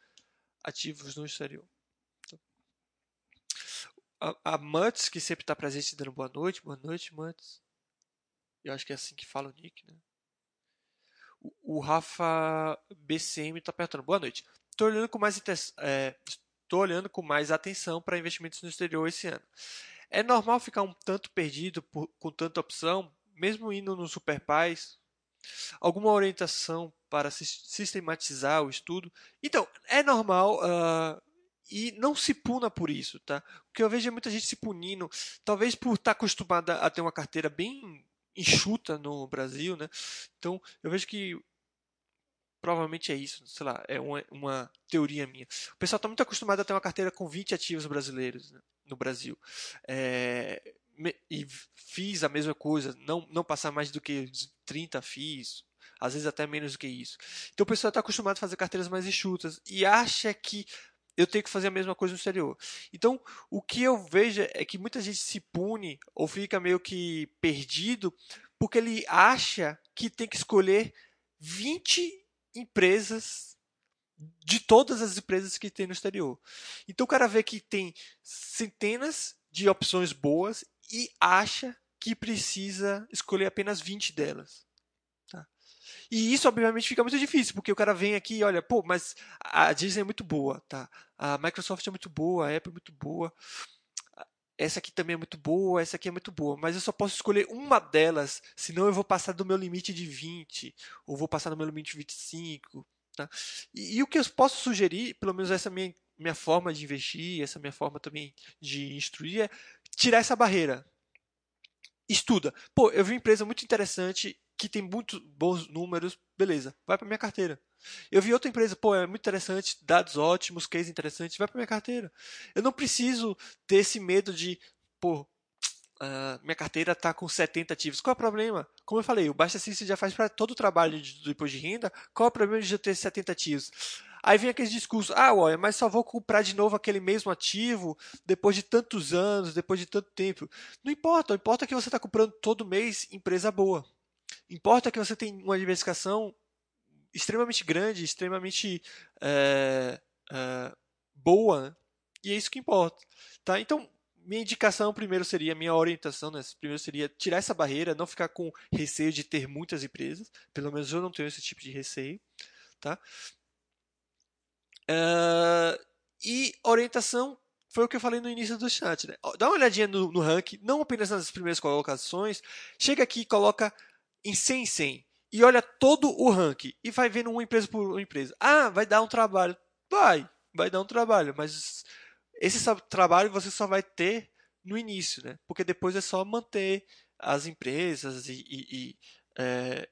ativos no exterior. A, a que sempre está presente dando boa noite, boa noite, Muts. Eu acho que é assim que fala o nick, né? O, o Rafa BCM está perguntando, boa noite. Estou olhando com mais é, estou olhando com mais atenção para investimentos no exterior esse ano. É normal ficar um tanto perdido por, com tanta opção, mesmo indo no Superpais? Alguma orientação para sistematizar o estudo? Então, é normal uh, e não se puna por isso, tá? Porque eu vejo muita gente se punindo, talvez por estar acostumada a ter uma carteira bem enxuta no Brasil, né? Então, eu vejo que provavelmente é isso, sei lá, é uma, uma teoria minha. O pessoal está muito acostumado a ter uma carteira com 20 ativos brasileiros né, no Brasil. É, e fiz a mesma coisa, não, não passar mais do que 30 FIIs, às vezes até menos do que isso. Então o pessoal está acostumado a fazer carteiras mais enxutas e acha que eu tenho que fazer a mesma coisa no exterior. Então, o que eu vejo é que muita gente se pune ou fica meio que perdido porque ele acha que tem que escolher 20 empresas de todas as empresas que tem no exterior. Então o cara vê que tem centenas de opções boas e acha que precisa escolher apenas 20 delas. E isso, obviamente, fica muito difícil, porque o cara vem aqui e olha, pô, mas a Disney é muito boa, tá? a Microsoft é muito boa, a Apple é muito boa, essa aqui também é muito boa, essa aqui é muito boa, mas eu só posso escolher uma delas, senão eu vou passar do meu limite de 20, ou vou passar do meu limite de 25. Tá? E, e o que eu posso sugerir, pelo menos essa minha, minha forma de investir, essa minha forma também de instruir, é tirar essa barreira. Estuda. Pô, eu vi uma empresa muito interessante que tem muito bons números, beleza, vai para minha carteira. Eu vi outra empresa, pô, é muito interessante, dados ótimos, case interessantes, vai para minha carteira. Eu não preciso ter esse medo de, pô, uh, minha carteira está com 70 ativos. Qual é o problema? Como eu falei, o Baixa System já faz para todo o trabalho de, depois de renda. Qual é o problema de eu ter 70 ativos? Aí vem aquele discurso, ah, olha, mas só vou comprar de novo aquele mesmo ativo depois de tantos anos, depois de tanto tempo. Não importa, importa que você está comprando todo mês empresa boa. Importa que você tem uma diversificação extremamente grande, extremamente é, é, boa, e é isso que importa. Tá? Então, minha indicação primeiro seria, minha orientação, né? primeiro seria tirar essa barreira, não ficar com receio de ter muitas empresas, pelo menos eu não tenho esse tipo de receio. Tá? Uh, e orientação foi o que eu falei no início do chat. Né? Dá uma olhadinha no, no ranking, não apenas nas primeiras colocações, chega aqui e coloca em 100 em 100 e olha todo o ranking e vai vendo uma empresa por uma empresa. Ah, vai dar um trabalho. Vai, vai dar um trabalho, mas esse trabalho você só vai ter no início, né? Porque depois é só manter as empresas e, e, e é,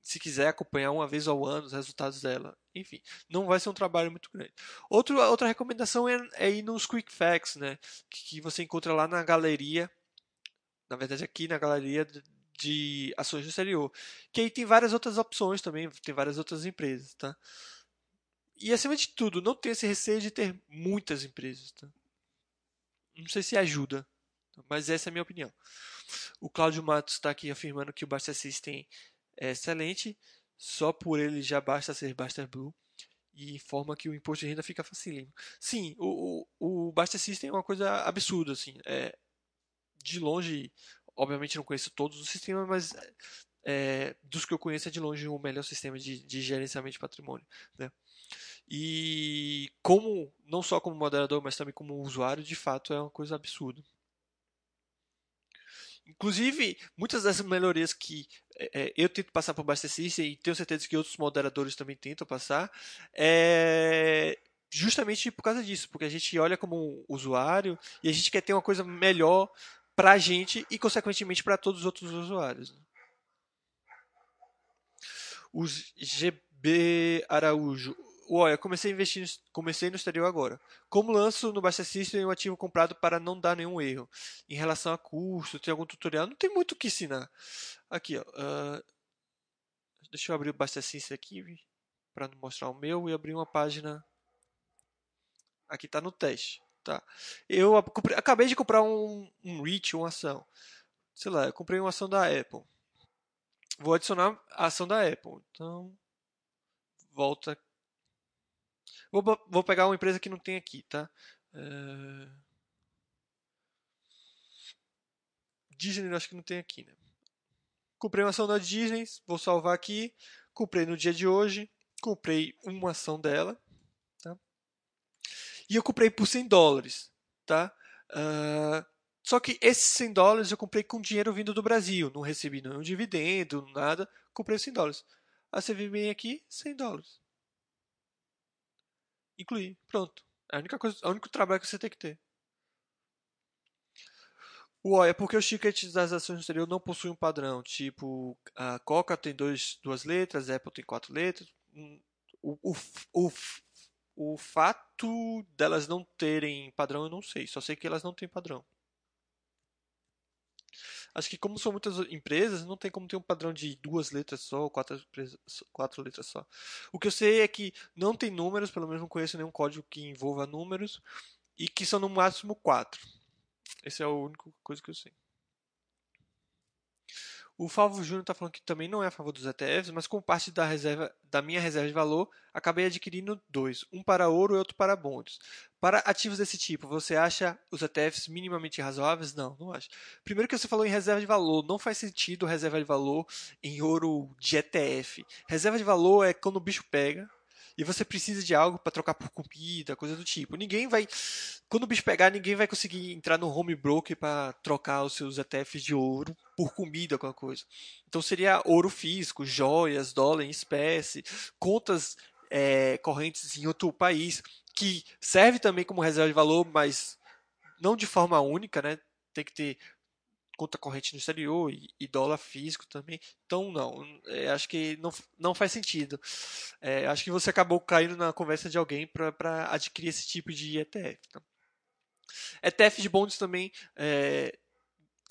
se quiser acompanhar uma vez ao ano os resultados dela. Enfim, não vai ser um trabalho muito grande. Outro, outra recomendação é, é ir nos Quick Facts, né? Que, que você encontra lá na galeria. Na verdade, aqui na galeria de ações no exterior. Que aí tem várias outras opções também, tem várias outras empresas, tá? E acima de tudo, não tenha esse receio de ter muitas empresas, tá? Não sei se ajuda, mas essa é a minha opinião. O Cláudio Matos está aqui afirmando que o Basta System é excelente, só por ele já basta ser Basta Blue e informa que o imposto de renda fica facílimo. Sim, o, o, o Basta System é uma coisa absurda, assim, é de longe obviamente não conheço todos os sistemas, mas é, dos que eu conheço é de longe o melhor sistema de, de gerenciamento de patrimônio. Né? E como, não só como moderador, mas também como usuário, de fato é uma coisa absurda. Inclusive, muitas dessas melhorias que é, eu tento passar para o e tenho certeza que outros moderadores também tentam passar, é justamente por causa disso, porque a gente olha como usuário e a gente quer ter uma coisa melhor para a gente e, consequentemente, para todos os outros usuários. Os GB Araújo. Olha, comecei a investir, comecei no exterior agora. Como lanço no Baixa System um ativo comprado para não dar nenhum erro? Em relação a custo, tem algum tutorial? Não tem muito o que ensinar. Aqui, ó. Uh, deixa eu abrir o Baixa System aqui para mostrar o meu e abrir uma página. Aqui está no teste. Tá. Eu acabei de comprar um, um REIT, uma ação. Sei lá, eu comprei uma ação da Apple. Vou adicionar a ação da Apple. Então, volta Vou, vou pegar uma empresa que não tem aqui, tá? Uh... Disney acho que não tem aqui, né? Comprei uma ação da Disney, vou salvar aqui. Comprei no dia de hoje. Comprei uma ação dela. E eu comprei por 100 dólares. Tá? Uh... Só que esses 100 dólares eu comprei com dinheiro vindo do Brasil. Não recebi nenhum dividendo, nada. Comprei 100 dólares. Aí você vem aqui, 100 dólares incluir. Pronto. É a única coisa, é o único trabalho que você tem que ter. O é porque os tickets das ações no exterior não possuem um padrão. Tipo, a Coca tem dois, duas letras, a Apple tem quatro letras. Hum, o, o, o, o fato delas não terem padrão eu não sei. Só sei que elas não têm padrão. Acho que como são muitas empresas, não tem como ter um padrão de duas letras só ou quatro, quatro letras só. O que eu sei é que não tem números, pelo menos não conheço nenhum código que envolva números, e que são no máximo quatro. Essa é a única coisa que eu sei. O Falvo Júnior está falando que também não é a favor dos ETFs, mas como parte da, reserva, da minha reserva de valor, acabei adquirindo dois, um para ouro e outro para bonds. Para ativos desse tipo, você acha os ETFs minimamente razoáveis? Não, não acho. Primeiro que você falou em reserva de valor, não faz sentido reserva de valor em ouro de ETF. Reserva de valor é quando o bicho pega, e você precisa de algo para trocar por comida, coisa do tipo. Ninguém vai, quando o bicho pegar, ninguém vai conseguir entrar no home broker para trocar os seus ETFs de ouro por comida, alguma coisa. Então seria ouro físico, joias, dólar em espécie, contas é, correntes em outro país, que serve também como reserva de valor, mas não de forma única, né? Tem que ter conta corrente no exterior e, e dólar físico também. Então, não, é, acho que não, não faz sentido. É, acho que você acabou caindo na conversa de alguém para adquirir esse tipo de ETF. Tá? ETF de bonds também, é,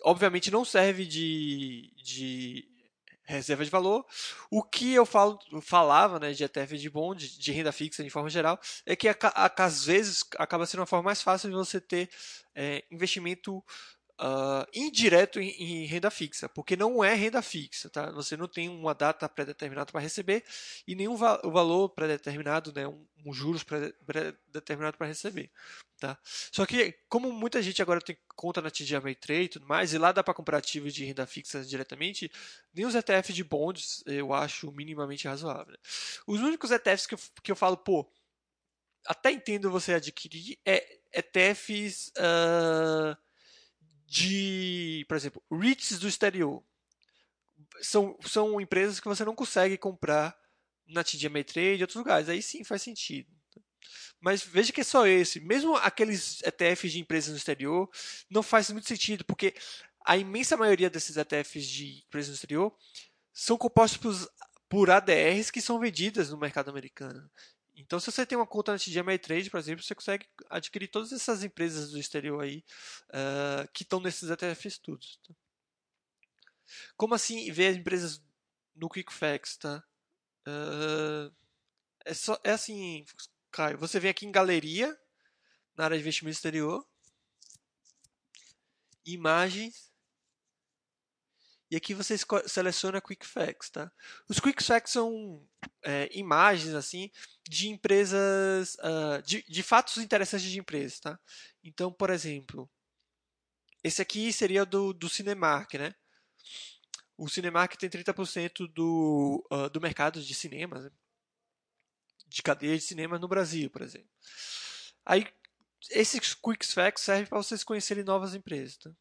obviamente, não serve de, de reserva de valor. O que eu falo, falava né, de ETF de bond, de renda fixa de forma geral, é que às vezes acaba sendo uma forma mais fácil de você ter é, investimento uh, indireto em, em, renda fixa, porque não é renda fixa, tá? Você não tem uma data pré-determinada para receber e nenhum va valor pré-determinado, né? Um, um juros pré-determinado para receber, tá? Só que como muita gente agora tem conta na TD Ameritrade e tudo mais, e lá dá para comprar ativos de renda fixa diretamente, nem os ETFs de bonds eu acho minimamente razoável. Né? Os únicos ETFs que eu, que eu falo, pô, até entendo você adquirir é ETFs uh, de, por exemplo, REITs do exterior. São, são empresas que você não consegue comprar na TD Ameritrade e outros lugares. Aí sim faz sentido. Mas veja que é só esse. Mesmo aqueles ETFs de empresas no exterior, não faz muito sentido, porque a imensa maioria desses ETFs de empresas no exterior são compostos por, por ADRs que são vendidas no mercado americano. Então, se você tem uma conta na TD Ameritrade, por exemplo, você consegue adquirir todas essas empresas do exterior aí uh, que estão nesses ETFs todos. Tá? Como assim ver as empresas no QuickFacts, tá? Uh, é, só, é assim, Caio, você vem aqui em galeria, na área de investimento exterior, imagens, e aqui você seleciona Quick Facts, tá? Os Quick Facts são é, imagens assim de empresas, uh, de, de, fatos interessantes de empresas, tá? Então, por exemplo, esse aqui seria do, do Cinemark, né? O Cinemark tem 30% do, uh, do mercado de cinemas, né? de cadeia de cinema no Brasil, por exemplo. Aí, esses Quick Facts servem para vocês conhecerem novas empresas, tá?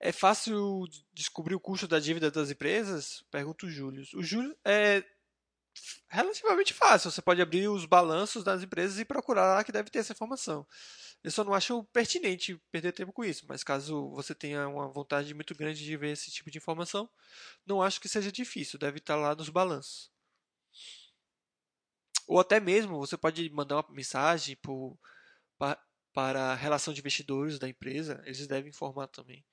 É fácil descobrir o custo da dívida das empresas? Pergunta o Júlio. O Júlio é relativamente fácil. Você pode abrir os balanços das empresas e procurar lá que deve ter essa informação. Eu só não acho pertinente perder tempo com isso, mas caso você tenha uma vontade muito grande de ver esse tipo de informação, não acho que seja difícil, deve estar lá nos balanços. Ou até mesmo você pode mandar uma mensagem por, para a relação de investidores da empresa, eles devem informar também.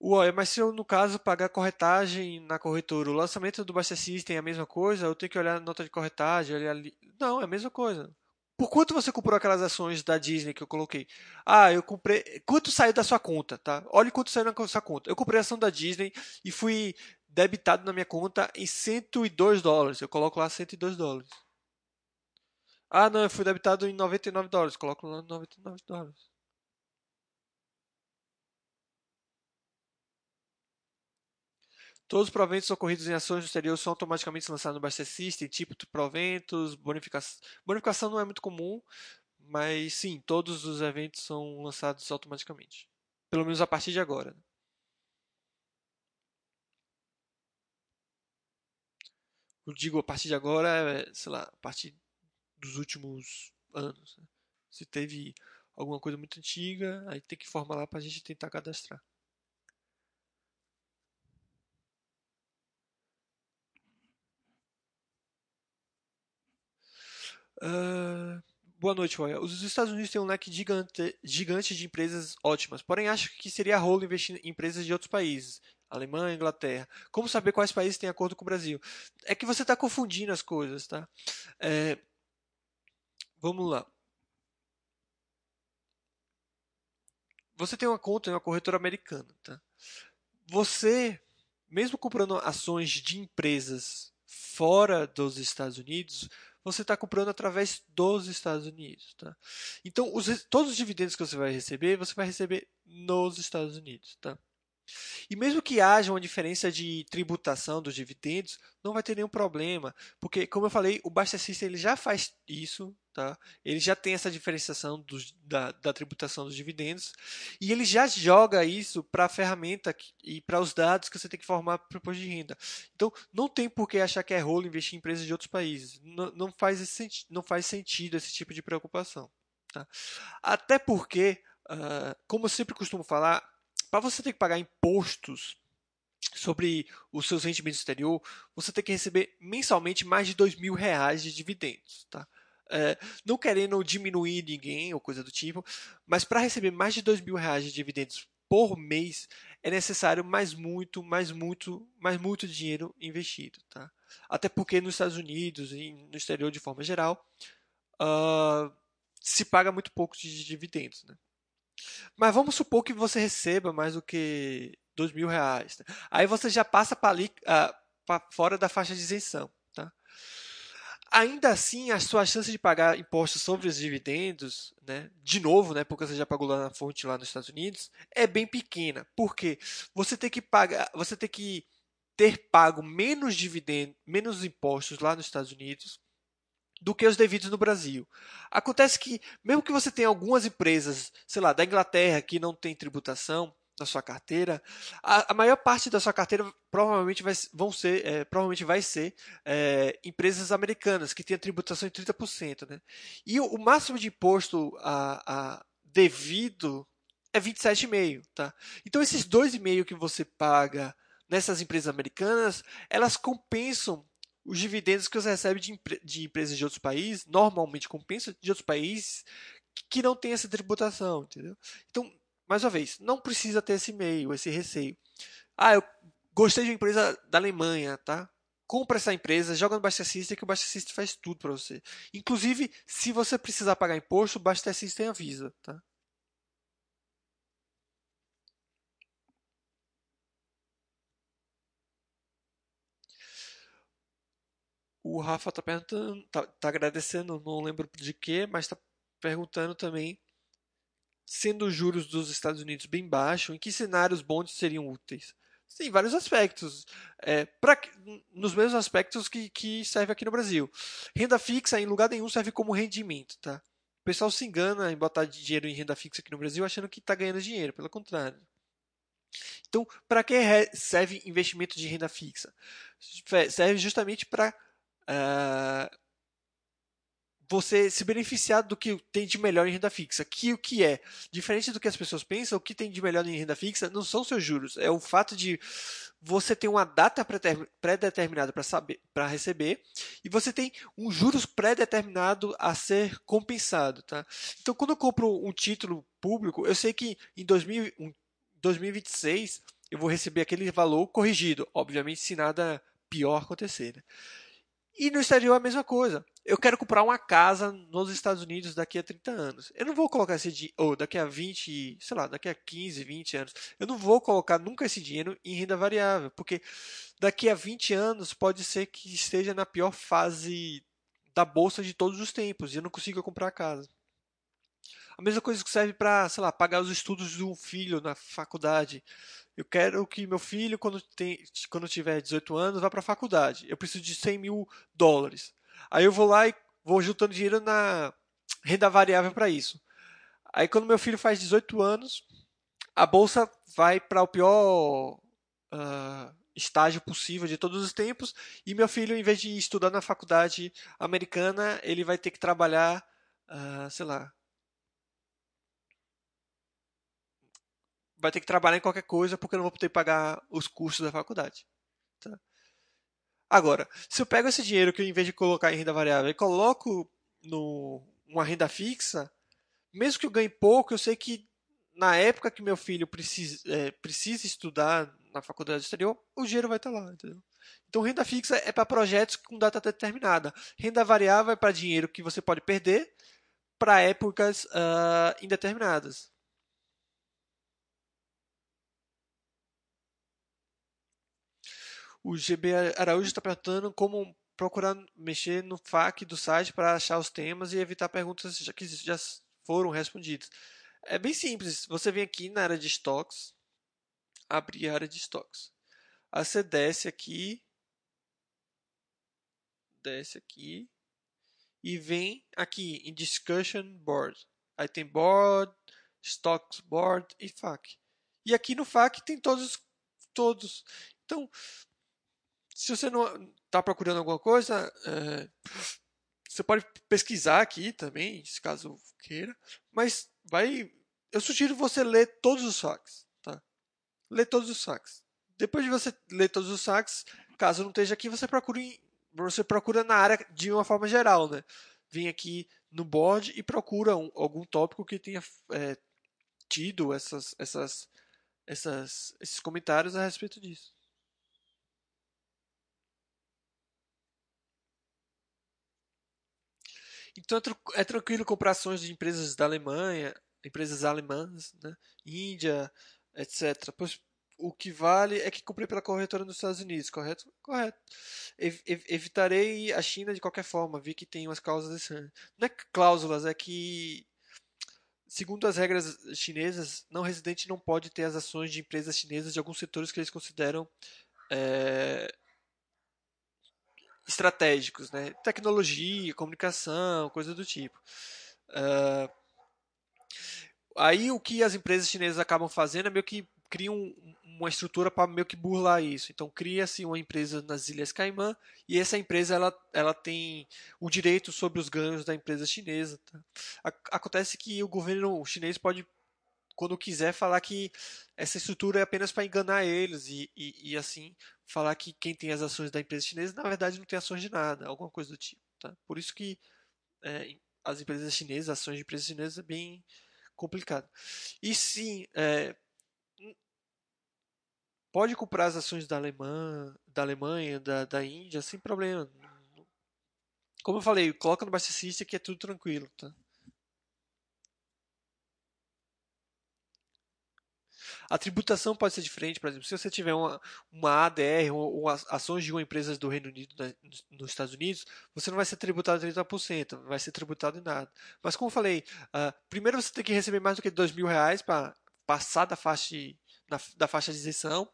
Ué, mas se eu, no caso, pagar corretagem na corretora, o lançamento do Buster System é a mesma coisa? Eu tenho que olhar a nota de corretagem, olhar ali... Não, é a mesma coisa. Por quanto você comprou aquelas ações da Disney que eu coloquei? Ah, eu comprei. Quanto saiu da sua conta, tá? Olha quanto saiu na sua conta. Eu comprei a ação da Disney e fui debitado na minha conta em 102 dólares. Eu coloco lá 102 dólares. Ah, não, eu fui debitado em 99 dólares. Coloco lá 99 dólares. Todos os proventos ocorridos em ações no exterior são automaticamente lançados no Buster System, tipo proventos, bonificação. Bonificação não é muito comum, mas sim, todos os eventos são lançados automaticamente. Pelo menos a partir de agora. Né? Eu digo a partir de agora, é, sei lá, a partir dos últimos anos. Né? Se teve alguma coisa muito antiga, aí tem que formar lá para a gente tentar cadastrar. Uh, boa noite, Roya. Os Estados Unidos têm um leque gigante, gigante de empresas ótimas, porém acho que seria rolo investir em empresas de outros países. Alemanha, Inglaterra. Como saber quais países têm acordo com o Brasil? É que você está confundindo as coisas, tá? É, vamos lá. Você tem uma conta em uma corretora americana, tá? Você, mesmo comprando ações de empresas fora dos Estados Unidos, você está comprando através dos Estados Unidos. Tá? Então, os, todos os dividendos que você vai receber, você vai receber nos Estados Unidos. Tá? E mesmo que haja uma diferença de tributação dos dividendos, não vai ter nenhum problema, porque, como eu falei, o Basta System ele já faz isso, tá? ele já tem essa diferenciação dos, da, da, tributação dos dividendos, e ele já joga isso para a ferramenta e para os dados que você tem que formar para o imposto de renda. Então, não tem por que achar que é rolo investir em empresas de outros países. Não, não, faz, esse, não faz sentido esse tipo de preocupação. Tá? Até porque, uh, como eu sempre costumo falar, para você ter que pagar impostos sobre os seus rendimentos exterior, você tem que receber mensalmente mais de dois mil reais de dividendos, tá? É, não querendo diminuir ninguém ou coisa do tipo, mas para receber mais de dois mil reais de dividendos por mês é necessário mais muito, mais muito, mais muito dinheiro investido, tá? Até porque nos Estados Unidos e no exterior de forma geral uh, se paga muito pouco de dividendos, né? Mas vamos supor que você receba mais do que dois mil reais. Né? Aí você já passa para uh, fora da faixa de isenção. Ainda assim, a sua chance de pagar impostos sobre os dividendos, né, de novo, né, porque você já pagou lá na fonte lá nos Estados Unidos, é bem pequena. Porque você tem que pagar, você tem que ter pago menos dividendos, menos impostos lá nos Estados Unidos do que os devidos no Brasil. Acontece que, mesmo que você tenha algumas empresas, sei lá, da Inglaterra que não tem tributação na sua carteira, a, a maior parte da sua carteira provavelmente vai, vão ser, é, provavelmente vai ser é, empresas americanas que têm a tributação em 30%. Né? E o, o máximo de imposto a, a devido é 27,5%. Tá? Então, esses 2,5% que você paga nessas empresas americanas, elas compensam os dividendos que você recebe de, de empresas de outros países, normalmente compensa de outros países que não tem essa tributação, entendeu? Então, mais uma vez, não precisa ter esse meio, esse receio. Ah, eu gostei de uma empresa da Alemanha, tá? Compra essa empresa, joga no Basta System que o Basta System faz tudo para você. Inclusive, se você precisar pagar imposto, o Basta System avisa, tá? O Rafa tá perguntando, tá, tá agradecendo, não lembro de quê, mas tá perguntando também, sendo os juros dos Estados Unidos bem baixos, em que cenários bondes seriam úteis? Sim, vários aspectos. É, pra, nos mesmos aspectos que, que serve aqui no Brasil. Renda fixa, em lugar nenhum, serve como rendimento. Tá? O pessoal se engana em botar dinheiro em renda fixa aqui no Brasil achando que está ganhando dinheiro, pelo contrário. Então, para que serve investimento de renda fixa? Serve justamente para uh, você se beneficiar do que tem de melhor em renda fixa. Que o que é? Diferente do que as pessoas pensam, o que tem de melhor em renda fixa não são seus juros, é o fato de você ter uma data pré-determinada para saber para receber e você tem um juros pré-determinado a ser compensado, tá? Então, quando eu compro um título público, eu sei que em 2000, 2026 eu vou receber aquele valor corrigido, obviamente se nada pior acontecer. Né? E no exterior a mesma coisa. Eu quero comprar uma casa nos Estados Unidos daqui a 30 anos. Eu não vou colocar esse dinheiro, ou daqui a 20, sei lá, daqui a 15, 20 anos. Eu não vou colocar nunca esse dinheiro em renda variável, porque daqui a 20 anos pode ser que esteja na pior fase da bolsa de todos os tempos e eu não consiga comprar a casa. A mesma coisa que serve para, sei lá, pagar os estudos de um filho na faculdade. Eu quero que meu filho, quando, tem, quando tiver 18 anos, vá para a faculdade. Eu preciso de 100 mil dólares. Aí eu vou lá e vou juntando dinheiro na renda variável para isso. Aí quando meu filho faz 18 anos, a bolsa vai para o pior uh, estágio possível de todos os tempos e meu filho, em vez de estudar na faculdade americana, ele vai ter que trabalhar, uh, sei lá, vai ter que trabalhar em qualquer coisa porque eu não vou poder pagar os custos da faculdade. Tá? Agora, se eu pego esse dinheiro que eu, em vez de colocar em renda variável e coloco no uma renda fixa, mesmo que eu ganhe pouco, eu sei que na época que meu filho precisa, é, precisa estudar na faculdade exterior, o dinheiro vai estar lá, entendeu? Então, renda fixa é para projetos com data determinada. Renda variável é para dinheiro que você pode perder para épocas uh, indeterminadas. O GB Araújo está perguntando como procurar mexer no FAQ do site para achar os temas e evitar perguntas que já foram respondidas. É bem simples. Você vem aqui na área de estoques, abrir a área de estoques. Aí você desce aqui, desce aqui e vem aqui em Discussion Board. Aí tem Board, Stocks Board e FAQ. E aqui no FAQ tem todos todos. Então, se você não está procurando alguma coisa, é, você pode pesquisar aqui também, se caso queira, mas vai. Eu sugiro você ler todos os saques, tá? Ler todos os saques. Depois de você ler todos os saques, caso não esteja aqui, você procura em, você procura na área de uma forma geral, né? Vem aqui no board e procura um, algum tópico que tenha é, tido essas, essas, essas, esses comentários a respeito disso. Então é, é tranquilo comprar ações de empresas da Alemanha, empresas alemãs, né? Índia, etc. Pois o que vale é que comprei pela corretora nos Estados Unidos, correto? Correto. Ev evitarei a China de qualquer forma, vi que tem umas cláusulas. Não é cláusulas, é que segundo as regras chinesas, não residente não pode ter as ações de empresas chinesas de alguns setores que eles consideram é, estratégicos, né? Tecnologia, comunicação, coisa do tipo. Uh, aí o que as empresas chinesas acabam fazendo é meio que criam uma estrutura para meio que burlar isso. Então cria-se uma empresa nas Ilhas Caimã e essa empresa ela, ela tem o direito sobre os ganhos da empresa chinesa. Tá? Acontece que o governo chinês pode quando quiser falar que essa estrutura é apenas para enganar eles e, e, e, assim falar que quem tem as ações da empresa chinesa na verdade não tem ações de nada, alguma coisa do tipo. Tá? Por isso que é, as empresas chinesas, ações de empresas chinesas é bem complicado. E sim, é, pode comprar as ações da, Alemanha, da Alemanha, da, da Índia sem problema. Como eu falei, coloca no Basta que é tudo tranquilo. Tá? A tributação pode ser diferente, por exemplo, se você tiver uma, uma ADR ou, ou ações de uma empresa do Reino Unido na, nos Estados Unidos, você não vai ser tributado 30%, não vai ser tributado em nada. Mas como eu falei, uh, primeiro você tem que receber mais do que dois mil reais para passar da faixa, de, da, da faixa de isenção.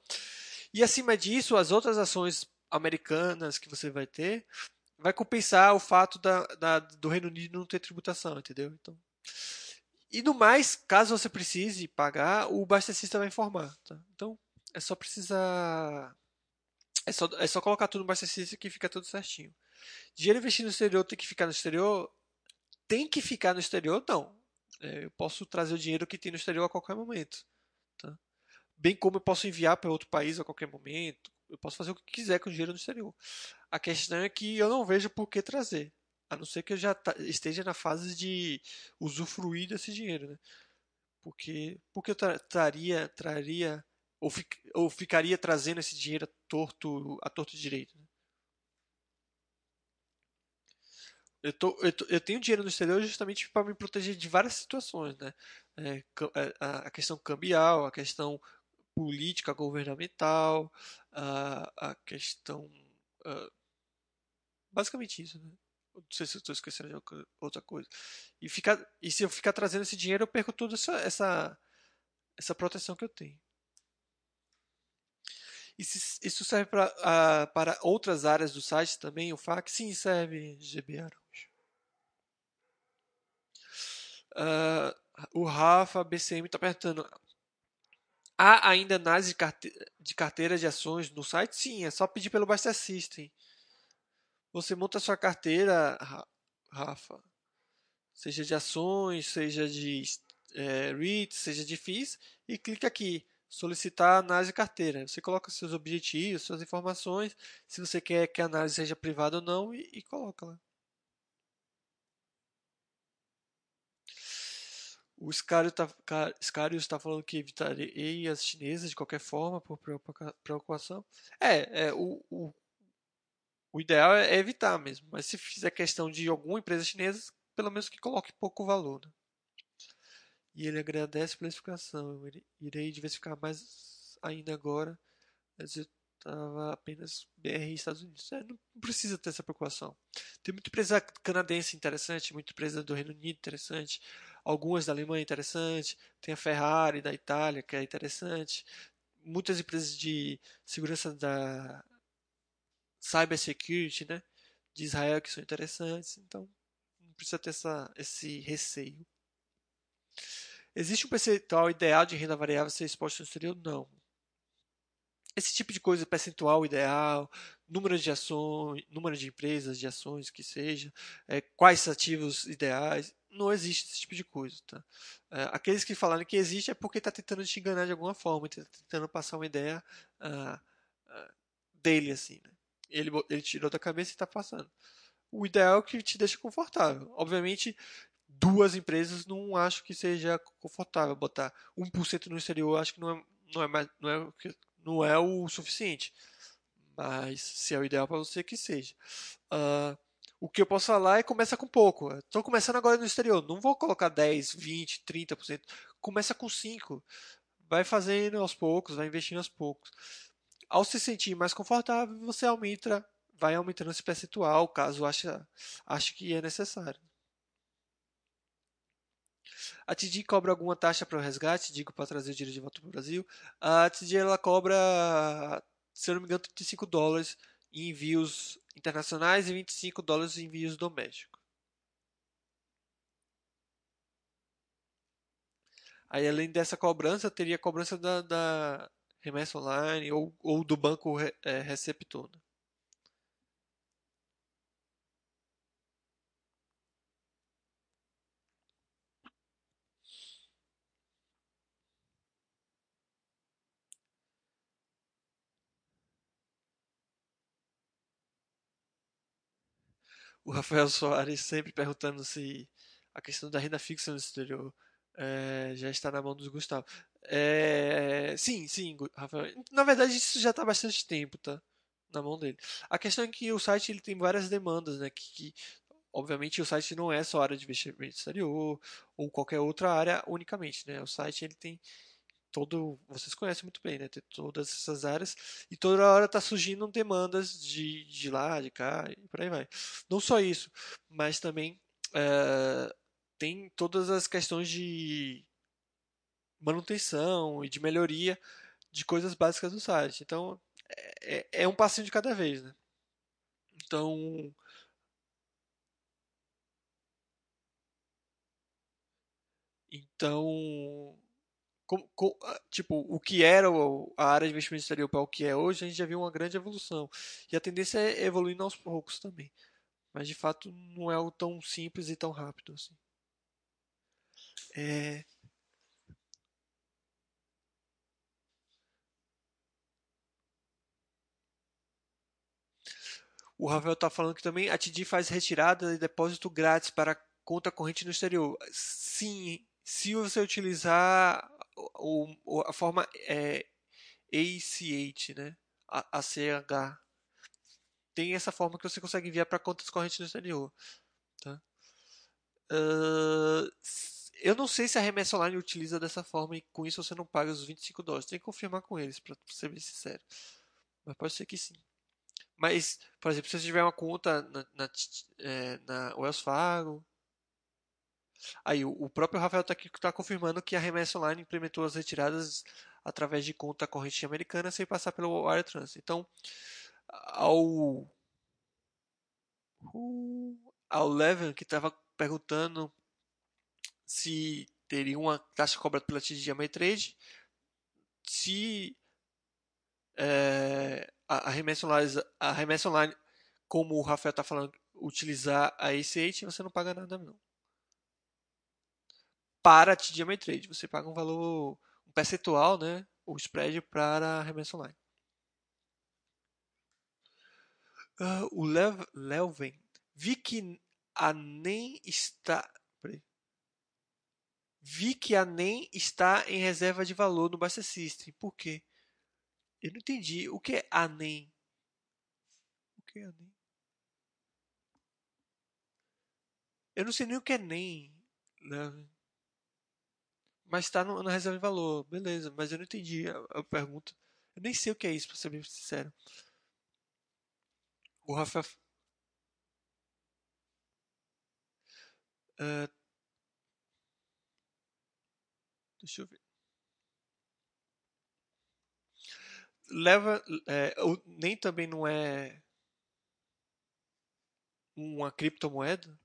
E acima disso, as outras ações americanas que você vai ter vai compensar o fato da, da, do Reino Unido não ter tributação, entendeu? Então, e no mais, caso você precise pagar, o bastecista vai informar. Tá? Então, é só precisar. É só, é só colocar tudo no bastecista que fica tudo certinho. Dinheiro investido no exterior tem que ficar no exterior. tem que ficar no exterior, não. É, eu posso trazer o dinheiro que tem no exterior a qualquer momento. Tá? Bem como eu posso enviar para outro país a qualquer momento. Eu posso fazer o que quiser com o dinheiro no exterior. A questão é que eu não vejo por que trazer. A não ser que eu já esteja na fase de usufruir desse dinheiro. Né? Porque, porque eu tra traria, traria ou, ou ficaria trazendo esse dinheiro a torto, a torto direito. Né? Eu, tô, eu, tô, eu, tenho dinheiro no exterior justamente para me proteger de várias situações, né? É, é a questão cambial, a questão política governamental, a, a questão. Uh, basicamente isso, né? Não sei se estou esquecendo de outra coisa. E, ficar, e se eu ficar trazendo esse dinheiro, eu perco toda essa, essa, essa proteção que eu tenho. Se, isso serve pra, para outras áreas do site também, o FAQ? Sim, serve, GB Araújo. Uh, o Rafa BCM está perguntando: há ainda análise de, carte de carteira de ações no site? Sim, é só pedir pelo Buster System. Você monta sua carteira, Rafa, seja de ações, seja de é, REITs, seja de FIIs, e clica aqui solicitar análise carteira. Você coloca seus objetivos, suas informações, se você quer que a análise seja privada ou não, e, e coloca lá. O Scarius está tá falando que evitaria as chinesas de qualquer forma por preocupação. É, é o, o, o, ideal é evitar mesmo, mas se fizer questão de alguma empresa chinesa, pelo menos que coloque pouco valor. Né? E ele agradece pela explicação. Eu irei diversificar mais ainda agora. Mas eu estava apenas BR e Estados Unidos. É, não precisa ter essa preocupação. Tem muita empresa canadense interessante, muita empresa do Reino Unido interessante, algumas da Alemanha interessante, tem a Ferrari da Itália que é interessante, muitas empresas de segurança da cyber security, né, de Israel que são interessantes. Então não precisa ter essa, esse receio. Existe um percentual ideal de renda variável ser exposto no exterior? Não. Esse tipo de coisa, percentual ideal, número de ações, número de empresas, de ações que seja, é, quais ativos ideais, não existe esse tipo de coisa. Tá? É, aqueles que falaram que existe é porque está tentando te enganar de alguma forma, está tentando passar uma ideia uh, uh, dele assim. Né? Ele, ele tirou da cabeça e está passando. O ideal é que te deixa confortável. Obviamente, duas empresas não acho que seja confortável botar 1% no exterior acho que não é não é mais, não é não é o suficiente. Mas se é o ideal para você que seja. Uh, o que eu posso falar é começa com pouco. Estou começando agora no exterior. Não vou colocar 10 20 30% começa com 5 vai fazendo aos poucos vai investindo aos poucos ao se sentir mais confortável você aumenta vai aumentando esse percentual caso ache, ache que é necessário a TD cobra alguma taxa para o resgate, digo, para trazer o dinheiro de volta para o Brasil. A TD ela cobra, se eu não me engano, 35 dólares em envios internacionais e 25 dólares em envios domésticos. Aí, além dessa cobrança, teria a cobrança da, da remessa online ou, ou do banco é, receptor. Né? o Rafael Soares sempre perguntando se a questão da renda fixa no exterior é, já está na mão dos Gustavo. É, sim, sim, Rafael. Na verdade, isso já está há bastante tempo, tá? Na mão dele. A questão é que o site ele tem várias demandas, né? Que, que obviamente o site não é só área de investimento exterior ou qualquer outra área unicamente, né? O site ele tem todo, vocês conhecem muito bem, né? Tem todas essas áreas e toda hora está surgindo demandas de, de lá, de cá e por aí vai. Não só isso, mas também é, tem todas as questões de manutenção e de melhoria de coisas básicas do site. Então é, é, é um passinho de cada vez, né? Então então ah, tipo, o que era a área de investimento exterior para o que é hoje, a gente já viu uma grande evolução. E a tendência é evoluindo aos poucos também. Mas de fato não é algo tão simples e tão rápido assim. É, O Rafael está falando que também a TD faz retirada e depósito grátis para conta corrente no exterior. Sim, se você utilizar a forma é, ACH, né? ACH. Tem essa forma que você consegue enviar para contas correntes no exterior. Tá? Uh, eu não sei se a remessa online utiliza dessa forma e com isso você não paga os 25 dólares. Tem que confirmar com eles, para ser bem sincero. Mas pode ser que sim. Mas, por exemplo, se você tiver uma conta na, na, é, na Wells Fargo. Aí, o, o próprio Rafael está aqui tá confirmando que a remessa online implementou as retiradas através de conta corrente americana sem passar pelo Wire. Então, ao ao Levin que estava perguntando se teria uma taxa cobrada pela TD Ameritrade, se é, a, remessa online, a remessa online, como o Rafael está falando, utilizar a ACH, você não paga nada não. Para a TD Ameritrade, você paga um valor, um percentual, né, o spread para a remessa online. Uh, o Lev, Lelven vi que a NEM está. Vi que a NEM está em reserva de valor no Buster System. Por quê? Eu não entendi. O que é ANEM? O que é ANEM? Eu não sei nem o que é NEM. Né? Mas está na reserva de valor. Beleza, mas eu não entendi a, a pergunta. Eu nem sei o que é isso, para ser bem sincero. O Rafael. Uh, deixa eu ver. leva é, nem também não é uma criptomoeda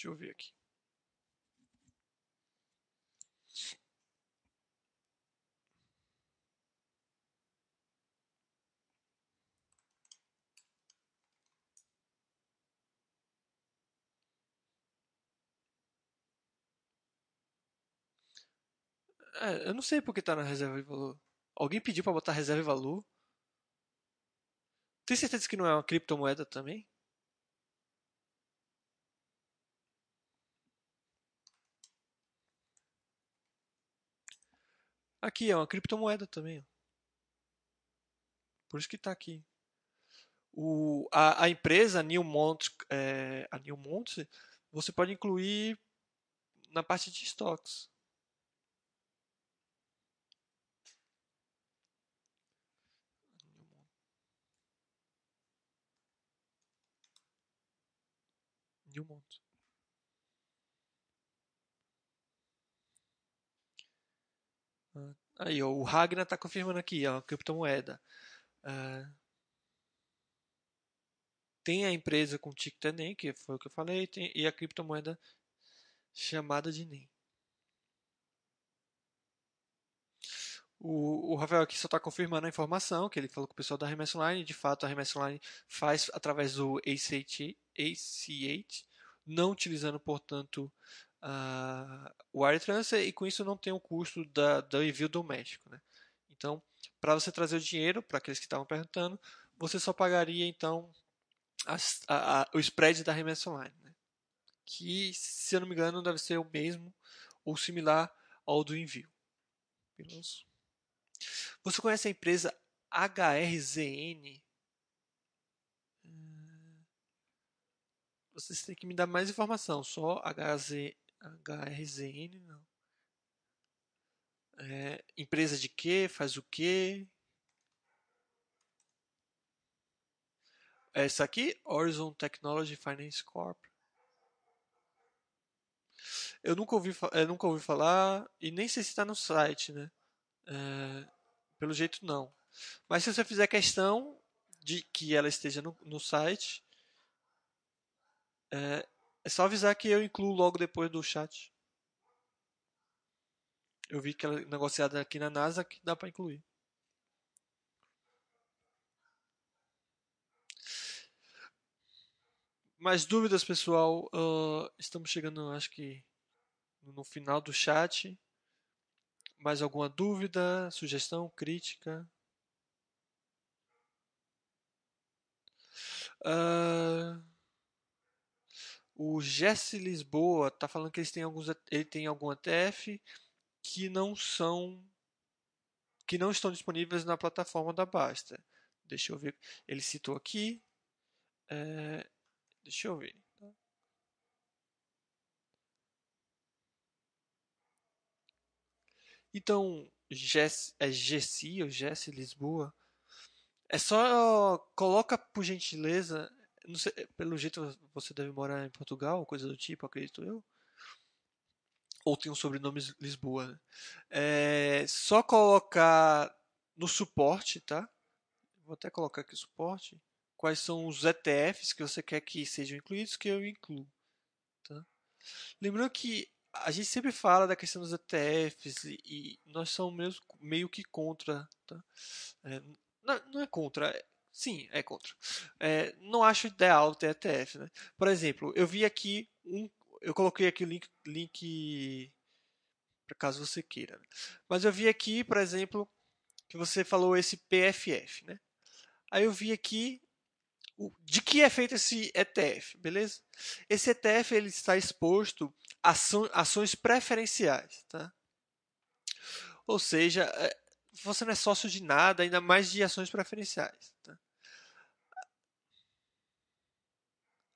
Deixa eu ver aqui. É, eu não sei porque tá na reserva de valor. Alguém pediu para botar reserva de valor? Tem certeza que não é uma criptomoeda também? Aqui é uma criptomoeda também. Por isso que está aqui. O, a, a empresa Newmont, é, a Newmont, você pode incluir na parte de estoques. Newmont. Aí, ó, o Ragnar está confirmando aqui, ó, criptomoeda. Uh, tem a empresa com ticket NEM, que foi o que eu falei, tem, e a criptomoeda chamada de NEM. O, o Rafael aqui só está confirmando a informação, que ele falou com o pessoal da Remessa Online. De fato, a Remessa Online faz através do ACH, ACH não utilizando, portanto, uh, o wire transfer e com isso não tem o custo da, do envio doméstico. Né? Então, para você trazer o dinheiro, para aqueles que estavam perguntando, você só pagaria então as, a, a, o spread da remessa online, né? que, se eu não me engano, deve ser o mesmo ou similar ao do envio. Você conhece a empresa HRZN? Hum, vocês têm que me dar mais informação. Só HZ, HRZN, não. É, empresa de quê? Faz o quê? É essa aqui, Horizon Technology Finance Corp. Eu nunca ouvi, eu nunca ouvi falar e nem sei se está no site, né? É, pelo jeito não. Mas se você fizer questão de que ela esteja no, no site, é, é só avisar que eu incluo logo depois do chat. Eu vi que ela é negociada aqui na NASA que dá para incluir. Mais dúvidas, pessoal? Uh, estamos chegando, acho que, no final do chat. Mais alguma dúvida, sugestão, crítica? Uh, o Jesse Lisboa está falando que eles têm alguns, ele tem algum ETF que não são que não estão disponíveis na plataforma da Basta. Deixa eu ver. Ele citou aqui. É, deixa eu ver. Então, Jess, é Gessi ou Jesse Lisboa. É só coloca por gentileza, sei, pelo jeito você deve morar em Portugal, coisa do tipo, acredito eu ou tem um sobrenome Lisboa. Né? É só colocar no suporte, tá? Vou até colocar aqui o suporte. Quais são os ETFs que você quer que sejam incluídos, que eu incluo. Tá? Lembrando que a gente sempre fala da questão dos ETFs e, nós somos meio, que contra. Tá? É, não, não, é contra, é, sim, é contra. É, não acho ideal ter ETF. Né? Por exemplo, eu vi aqui um eu coloquei aqui o link, link para caso você queira. Né? Mas eu vi aqui, por exemplo, que você falou esse PFF, né? Aí eu vi aqui o, de que é feito esse ETF, beleza? Esse ETF ele está exposto a ações preferenciais, tá? Ou seja, é, você não é sócio de nada, ainda mais de ações preferenciais. Tá?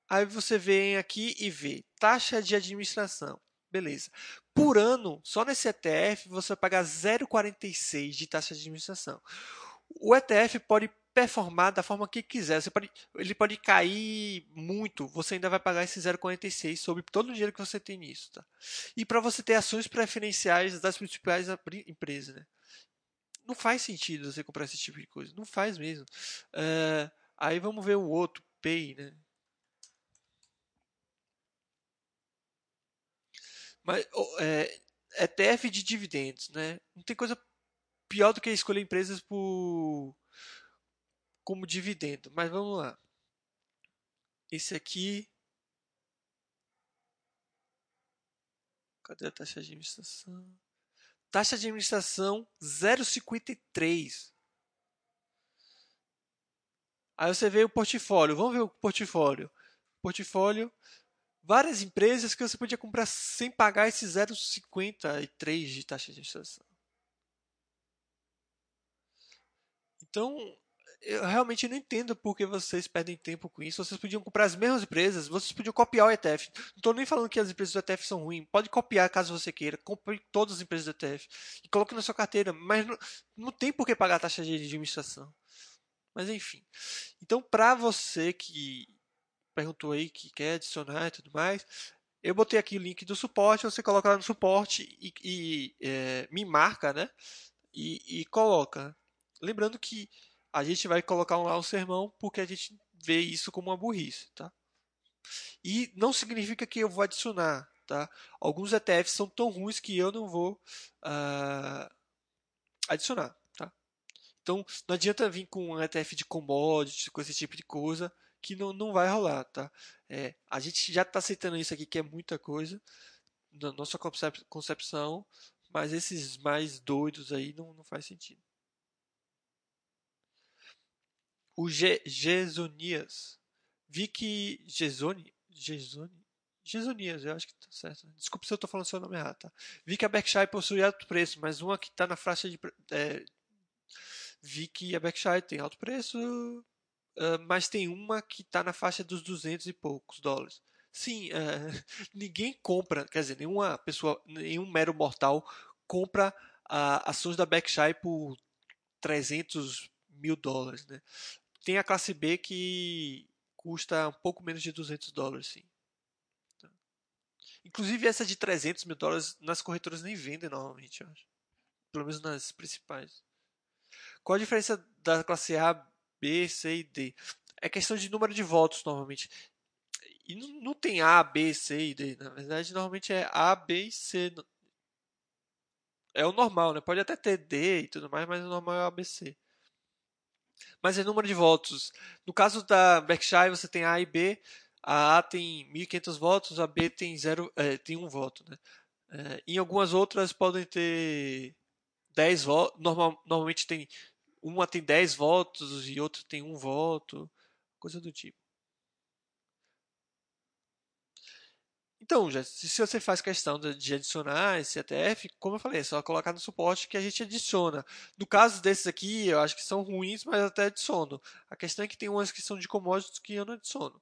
Aí você vem aqui e vê taxa de administração. Beleza. Por ano, só nesse ETF, você vai pagar 0,46 de taxa de administração. O ETF pode performar da forma que quiser. Você pode, ele pode cair muito, você ainda vai pagar esse 0,46 sobre todo o dinheiro que você tem nisso. Tá? E para você ter ações preferenciais das principais empresas. Né? Não faz sentido você comprar esse tipo de coisa. Não faz mesmo. Uh, aí vamos ver o outro, Pay. Né? Mas é, ETF de dividendos, né? Não tem coisa pior do que escolher empresas por como dividendo. Mas vamos lá. Esse aqui. Cadê a taxa de administração? Taxa de administração 0,53. Aí você vê o portfólio. Vamos ver o portfólio. Portfólio várias empresas que você podia comprar sem pagar esse 0,53 de taxa de administração. Então, eu realmente não entendo por que vocês perdem tempo com isso. Vocês podiam comprar as mesmas empresas, vocês podiam copiar o ETF. Não estou nem falando que as empresas do ETF são ruins. Pode copiar caso você queira. Compre todas as empresas do ETF e coloque na sua carteira. Mas não, não tem por que pagar a taxa de administração. Mas enfim. Então, para você que perguntou aí que quer adicionar e tudo mais. Eu botei aqui o link do suporte, você coloca lá no suporte e, e é, me marca, né? E, e, coloca. Lembrando que a gente vai colocar lá um sermão porque a gente vê isso como uma burrice, tá? E não significa que eu vou adicionar, tá? Alguns ETFs são tão ruins que eu não vou uh, adicionar, tá? Então não adianta vir com um ETF de commodities, com esse tipo de coisa, que não, não vai rolar, tá? É, a gente já está aceitando isso aqui, que é muita coisa, na nossa concepção, mas esses mais doidos aí não, não faz sentido. O Ge Gesonias. Vi que Gesoni, Gesoni, Gesonias, eu acho que tá certo. Desculpe se eu estou falando seu nome errado, tá? Vi que a Berkshire possui alto preço, mas uma que está na faixa de. É, vi que a Berkshire tem alto preço, mas tem uma que está na faixa dos 200 e poucos dólares. Sim, uh, ninguém compra, quer dizer, nenhuma pessoa, nenhum mero mortal compra uh, ações da Berkshire por 300 mil dólares, né? tem a classe B que custa um pouco menos de 200 dólares, sim. Inclusive essa de 300 mil dólares nas corretoras nem vendem normalmente, eu acho. Pelo menos nas principais. Qual a diferença da classe A, B, C e D? É questão de número de votos, normalmente. E não, tem A, B, C e D. Na verdade, normalmente é A, B e C. É o normal, né? Pode até ter D e tudo mais, mas o normal é A, B, C. Mas é número de votos. No caso da Berkshire, você tem A e B. A A tem 1.500 votos, a B tem, zero, é, tem um voto. Né? É, em algumas outras podem ter 10 votos. Normal, normalmente tem uma tem 10 votos e outra tem um voto. Coisa do tipo. Então, já, se você faz questão de adicionar esse ETF, como eu falei, é só colocar no suporte que a gente adiciona. No caso desses aqui, eu acho que são ruins, mas até adiciono. A questão é que tem umas que são de commodities que eu não adiciono.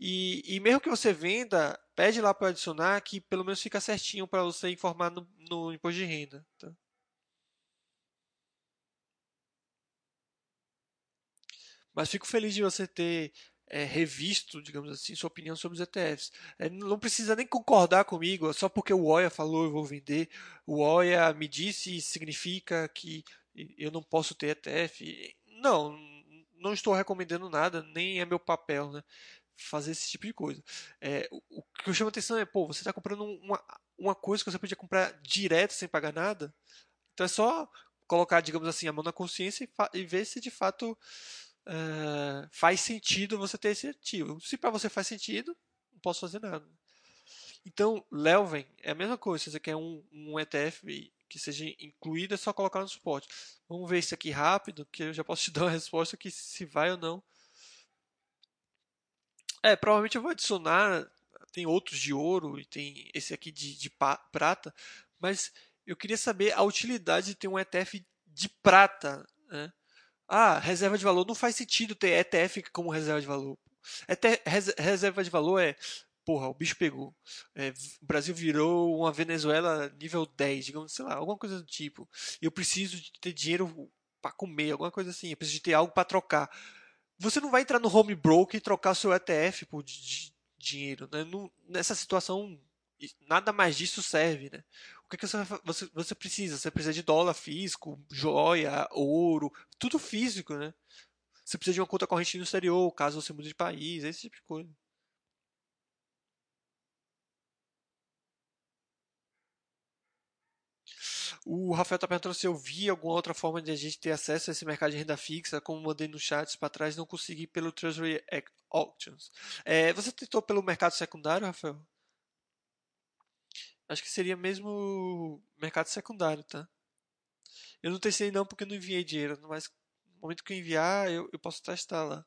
E, e mesmo que você venda, pede lá para adicionar que pelo menos fica certinho para você informar no, no, imposto de renda. Tá? Mas fico feliz de você ter é, revisto, digamos assim, sua opinião sobre os ETFs. É, não precisa nem concordar comigo, só porque o OIA falou eu vou vender, o OIA me disse significa que eu não posso ter ETF. Não, não estou recomendando nada, nem é meu papel, né? Fazer esse tipo de coisa. É, o, o, que eu chamo atenção é, pô, você está comprando uma, uma coisa que você podia comprar direto sem pagar nada. Então é só colocar, digamos assim, a mão na consciência e, e ver se de fato uh, faz sentido você ter esse ativo. Se para você faz sentido, não posso fazer nada. Então, Leuven é a mesma coisa. Se você quer um, um ETF que seja incluído, é só colocar no suporte. Vamos ver isso aqui rápido, que eu já posso te dar uma resposta que se vai ou não. É, provavelmente eu vou adicionar. Tem outros de ouro e tem esse aqui de, de prata, mas eu queria saber a utilidade de ter um ETF de prata. Né? Ah, reserva de valor. Não faz sentido ter ETF como reserva de valor. ET, reserva de valor é. Porra, o bicho pegou. É, o Brasil virou uma Venezuela nível 10, digamos, sei lá, alguma coisa do tipo. E eu preciso de ter dinheiro para comer, alguma coisa assim. Eu preciso de ter algo para trocar. Você não vai entrar no home broker e trocar seu ETF por dinheiro. Né? nessa situação, nada mais disso serve. Né? Que, que você, você, você precisa? Você precisa de dólar físico, joia, ouro, tudo físico, né? Você precisa de uma conta corrente no exterior, caso você mude de país, esse tipo de coisa. O Rafael está perguntando se eu vi alguma outra forma de a gente ter acesso a esse mercado de renda fixa, como mandei no chat para trás, não consegui pelo Treasury Auctions. É, você tentou pelo mercado secundário, Rafael? Acho que seria mesmo mercado secundário, tá? Eu não testei não porque não enviei dinheiro, mas no momento que eu enviar, eu, eu posso testar lá.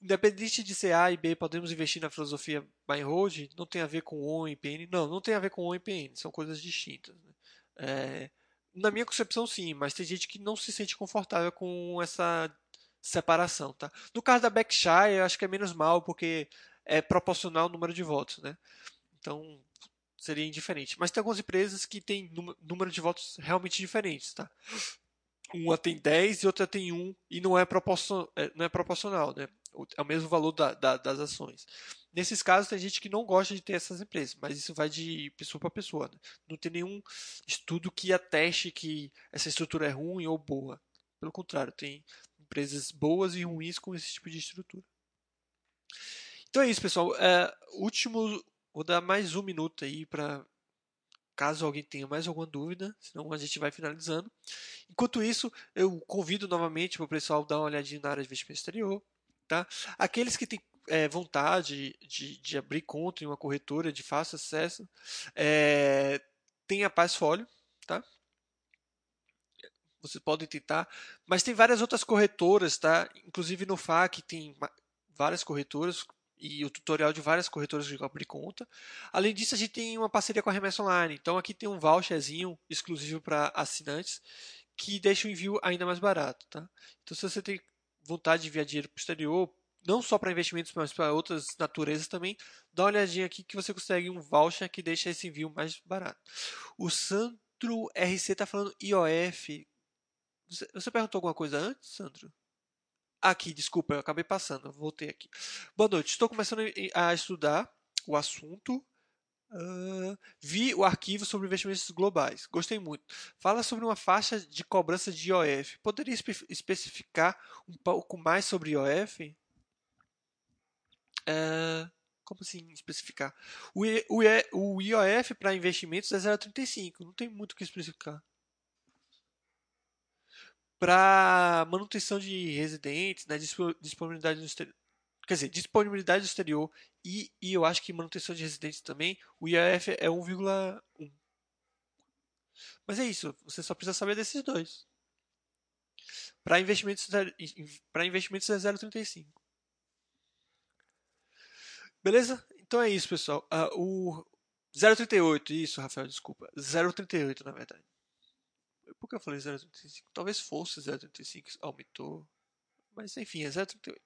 Independente de ser A e B, podemos investir na filosofia buy and hold, não tem a ver com ON e PN. Não, não tem a ver com ON e PN, são coisas distintas. Né? É, na minha concepção, sim, mas tem gente que não se sente confortável com essa separação, tá? No caso da Berkshire, eu acho que é menos mal porque é proporcional ao número de votos, né? Então seria indiferente. Mas tem algumas empresas que têm número de votos realmente diferentes, tá? Uma tem 10 e outra tem 1 e não é, é, não é proporcional, né? É o mesmo valor da, da, das ações. Nesses casos, tem gente que não gosta de ter essas empresas, mas isso vai de pessoa para pessoa. Né? Não tem nenhum estudo que ateste que essa estrutura é ruim ou boa. Pelo contrário, tem empresas boas e ruins com esse tipo de estrutura. Então é isso, pessoal. É, último, vou dar mais um minuto aí para caso alguém tenha mais alguma dúvida, senão a gente vai finalizando. Enquanto isso, eu convido novamente para o pessoal dar uma olhadinha na área de investimento exterior. Tá? Aqueles que têm é, vontade de, de, abrir conta em uma corretora de fácil acesso, é, tem a Passfolio, tá? Vocês podem tentar. Mas tem várias outras corretoras, tá? Inclusive no FAQ tem várias corretoras e o tutorial de várias corretoras de abrir conta. Além disso, a gente tem uma parceria com a Remessa Online. Então aqui tem um voucherzinho exclusivo para assinantes que deixa o envio ainda mais barato, tá? Então se você tem vontade de enviar dinheiro para o exterior, não só para investimentos, mas para outras naturezas também, dá uma olhadinha aqui que você consegue um voucher que deixa esse envio mais barato. O San outro RC está falando IOF. Você, perguntou alguma coisa antes, Sandro? Aqui, desculpa, eu acabei passando, voltei aqui. Boa noite, estou começando a estudar o assunto. Uh, vi o arquivo sobre investimentos globais. Gostei muito. Fala sobre uma faixa de cobrança de IOF. Poderia espe especificar um pouco mais sobre IOF? Uh, como assim especificar? O, o, o IOF para investimentos é 0,35. Não tem muito o que especificar para manutenção de residentes, né, disponibilidade no exterior, quer dizer, disponibilidade do exterior e, e eu acho que manutenção de residentes também, o IAF é 1,1. Mas é isso, você só precisa saber desses dois. Para investimentos, para investimentos é 0,35. Beleza? Então é isso, pessoal. Uh, o 0,38, isso, Rafael, desculpa. 0,38 na verdade. Por que eu falei 0,35? Talvez fosse 0,35, aumentou. Mas enfim, é 0,38.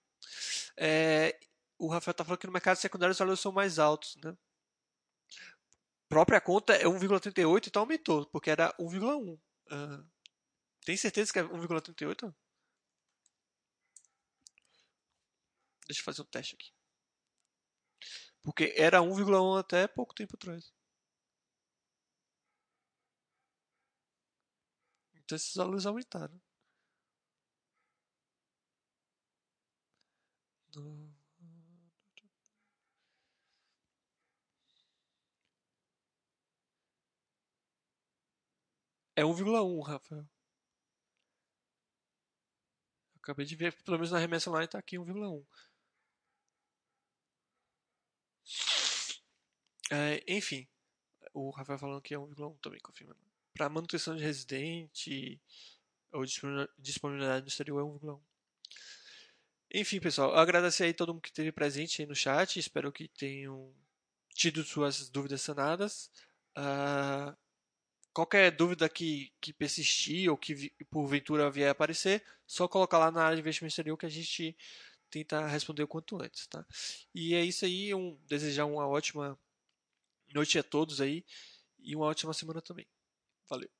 É, o Rafael está falando que no mercado secundário os valores são mais altos. Né? Própria conta é 1,38, então aumentou, porque era 1,1. Uh, tem certeza que é 1,38? Deixa eu fazer um teste aqui. Porque era 1,1 até pouco tempo atrás. Esses valores aumentaram. É 1,1, Rafael. Acabei de ver, pelo menos na remessa online está aqui 1,1. É, enfim, o Rafael falando que é 1,1 também, confirmando para manutenção de residente ou disponibilidade no exterior é 1,1. Enfim, pessoal, agradecer aí todo mundo que esteve presente aí no chat. Espero que tenham tido suas dúvidas sanadas. Uh, qualquer dúvida que, que persistir ou que porventura vier a aparecer, só colocar lá na área de investimento exterior que a gente tenta responder o quanto antes, tá? E é isso aí, um, desejar uma ótima noite a todos aí e uma ótima semana também. Valeu.